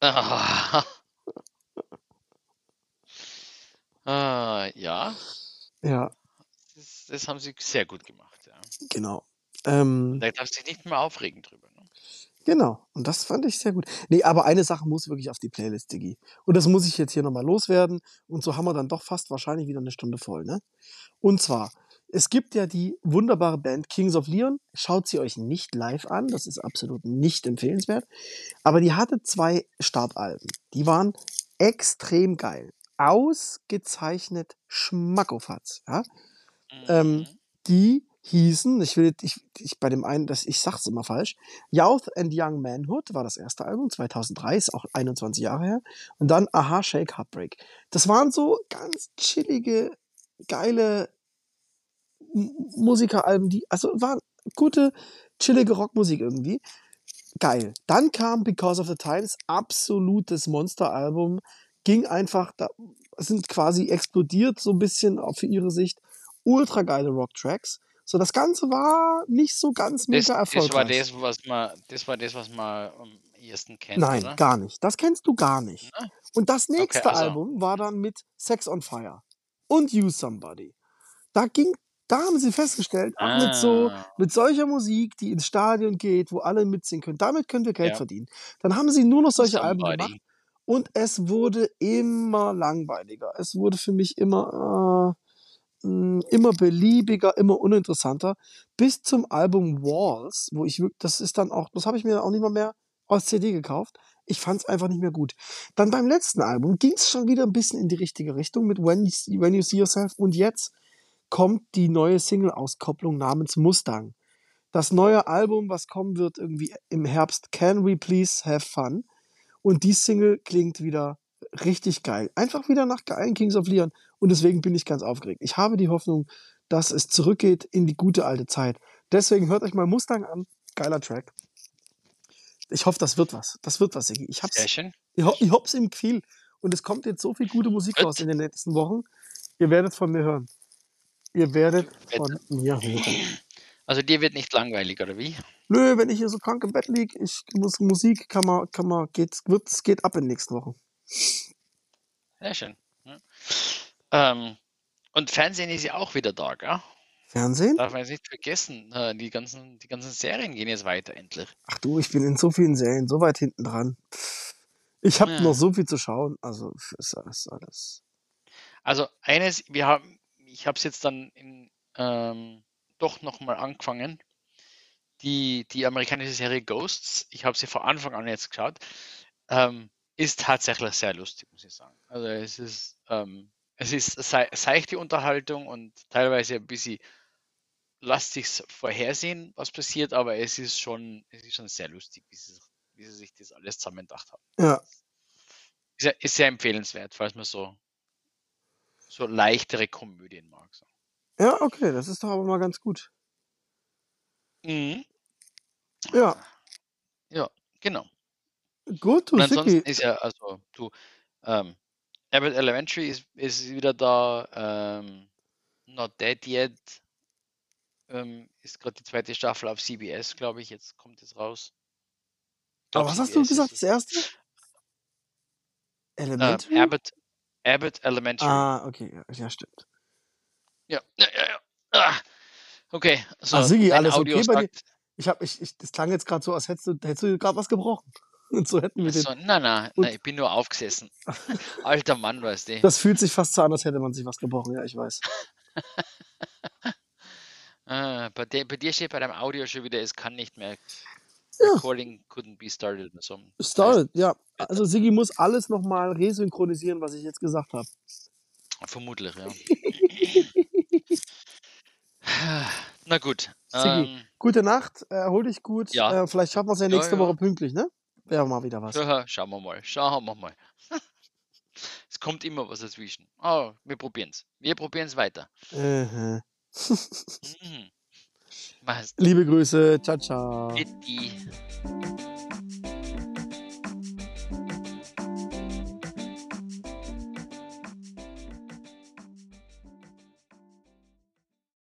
ah. ah, ja, Ja, das, das haben sie sehr gut gemacht. Ja. genau. Ähm, Da darfst du dich nicht mehr aufregen drüber. Genau, und das fand ich sehr gut. Nee, aber eine Sache muss wirklich auf die Playlist, Diggi. Und das muss ich jetzt hier nochmal loswerden. Und so haben wir dann doch fast wahrscheinlich wieder eine Stunde voll, ne? Und zwar, es gibt ja die wunderbare Band Kings of Leon. Schaut sie euch nicht live an, das ist absolut nicht empfehlenswert. Aber die hatte zwei Startalben. Die waren extrem geil. Ausgezeichnet Schmackofatz, ja? Ähm, Mhm. die hießen, ich will, ich, ich bei dem einen, das, ich sag's immer falsch, Youth and Young Manhood war das erste Album, 2003, ist auch 21 Jahre her. Und dann Aha, Shake, Heartbreak. Das waren so ganz chillige, geile Musikeralben, die, also waren gute, chillige Rockmusik irgendwie. Geil. Dann kam Because of the Times, absolutes Monsteralbum, ging einfach, da sind quasi explodiert so ein bisschen auch für ihre Sicht. Ultra geile Rocktracks. So, das Ganze war nicht so ganz Das, mega das war erfolgreich. das, was man, das war das, was man am ehesten kennt, Nein, oder? gar nicht. Das kennst du gar nicht. Na? Und das nächste also. Album war dann mit Sex on Fire und You Somebody. Da ging, da haben sie festgestellt, ach, mit so, Ah. mit solcher Musik, die ins Stadion geht, wo alle mitsingen können, damit können wir Geld Ja. verdienen. Dann haben sie nur noch solche Alben Somebody. gemacht und es wurde immer langweiliger. Es wurde für mich immer, äh, immer beliebiger, immer uninteressanter, bis zum Album Walls, wo ich das ist dann auch, das habe ich mir auch nicht mal mehr als CD gekauft. Ich fand es einfach nicht mehr gut. Dann beim letzten Album ging es schon wieder ein bisschen in die richtige Richtung mit When You, See- When you See Yourself und jetzt kommt die neue Single-Auskopplung namens Mustang. Das neue Album, was kommen wird irgendwie im Herbst, Can We Please Have Fun? Und die Single klingt wieder richtig geil. Einfach wieder nach geilen Kings of Leon. Und deswegen bin ich ganz aufgeregt. Ich habe die Hoffnung, dass es zurückgeht in die gute alte Zeit. Deswegen hört euch mal Mustang an. Geiler Track. Ich hoffe, das wird was. Das wird was, Siggi. Ich hab's, Sehr schön. ich, ich hab's im Gefühl. Und es kommt jetzt so viel gute Musik raus in den nächsten Wochen. Ihr werdet von mir hören. Ihr werdet von mir hören. Also dir wird nicht langweilig, oder wie? Nö, wenn ich hier so krank im Bett liege, ich muss Musik, kann man, kann man, geht, wird, es geht ab in den nächsten Wochen. Sehr schön. Ja. Ähm, und Fernsehen ist ja auch wieder da, gell? Fernsehen? Darf man jetzt nicht vergessen. äh, Die ganzen, die ganzen Serien gehen jetzt weiter, endlich. Ach du, ich bin in so vielen Serien so weit hinten dran. Ich habe Ja. noch so viel zu schauen. Also ist alles, alles. Also eines, wir haben, ich habe es jetzt dann in, ähm, doch nochmal angefangen. Die, die amerikanische Serie Ghosts, ich habe sie von Anfang an jetzt geschaut, ähm, ist tatsächlich sehr lustig, muss ich sagen. Also es ist, ähm, es ist sei, seichte Unterhaltung und teilweise ein bisschen lässt sich vorhersehen, was passiert, aber es ist schon, es ist schon sehr lustig, wie sie, wie sie sich das alles zusammen gedacht haben. Ja, Ist, sehr- ist sehr empfehlenswert, falls man so, so leichtere Komödien mag. So. ja, okay, das ist doch aber mal ganz gut. Mhm. Ja, Ja, genau. Gut, du Und ansonsten ist ja, also du, ähm, Abbott Elementary ist, ist wieder da, ähm, Not Dead Yet ähm, ist gerade die zweite Staffel auf CBS, glaube ich, jetzt kommt es raus. Aber was hast du CBS gesagt, es. das erste? Äh, Elementary? Abbott, Abbott Elementary. ah, okay, ja, stimmt. Ja, ja, ja, ja. Ah, okay, so, Ah, Sigi, alles okay bei dir? Ich hab, ich, ich, das klang jetzt gerade so, als hättest du, hättest du gerade was gebrochen. Und so hätten wir den. so, nein, nein, nein, ich bin nur aufgesessen. Alter Mann, weißt du. Das fühlt sich fast so an, als hätte man sich was gebrochen. Ja, ich weiß. Ah, bei, dir, bei dir steht bei deinem Audio schon wieder, es kann nicht mehr. Ja. Recording couldn't be started so. Started, ja. Also Sigi muss alles nochmal resynchronisieren, was ich jetzt gesagt habe. vermutlich, ja. Na gut. Sigi, Ähm, Gute Nacht, erhol dich gut. Ja. Äh, vielleicht schaffen wir es ja Ja, nächste ja. Woche pünktlich, ne? Wäre mal wieder was. ja, schauen wir mal. Schauen wir mal. es kommt immer was dazwischen. Oh, wir probieren es. Wir probieren es weiter. Mhm. Liebe Grüße, ciao, ciao. Bitte.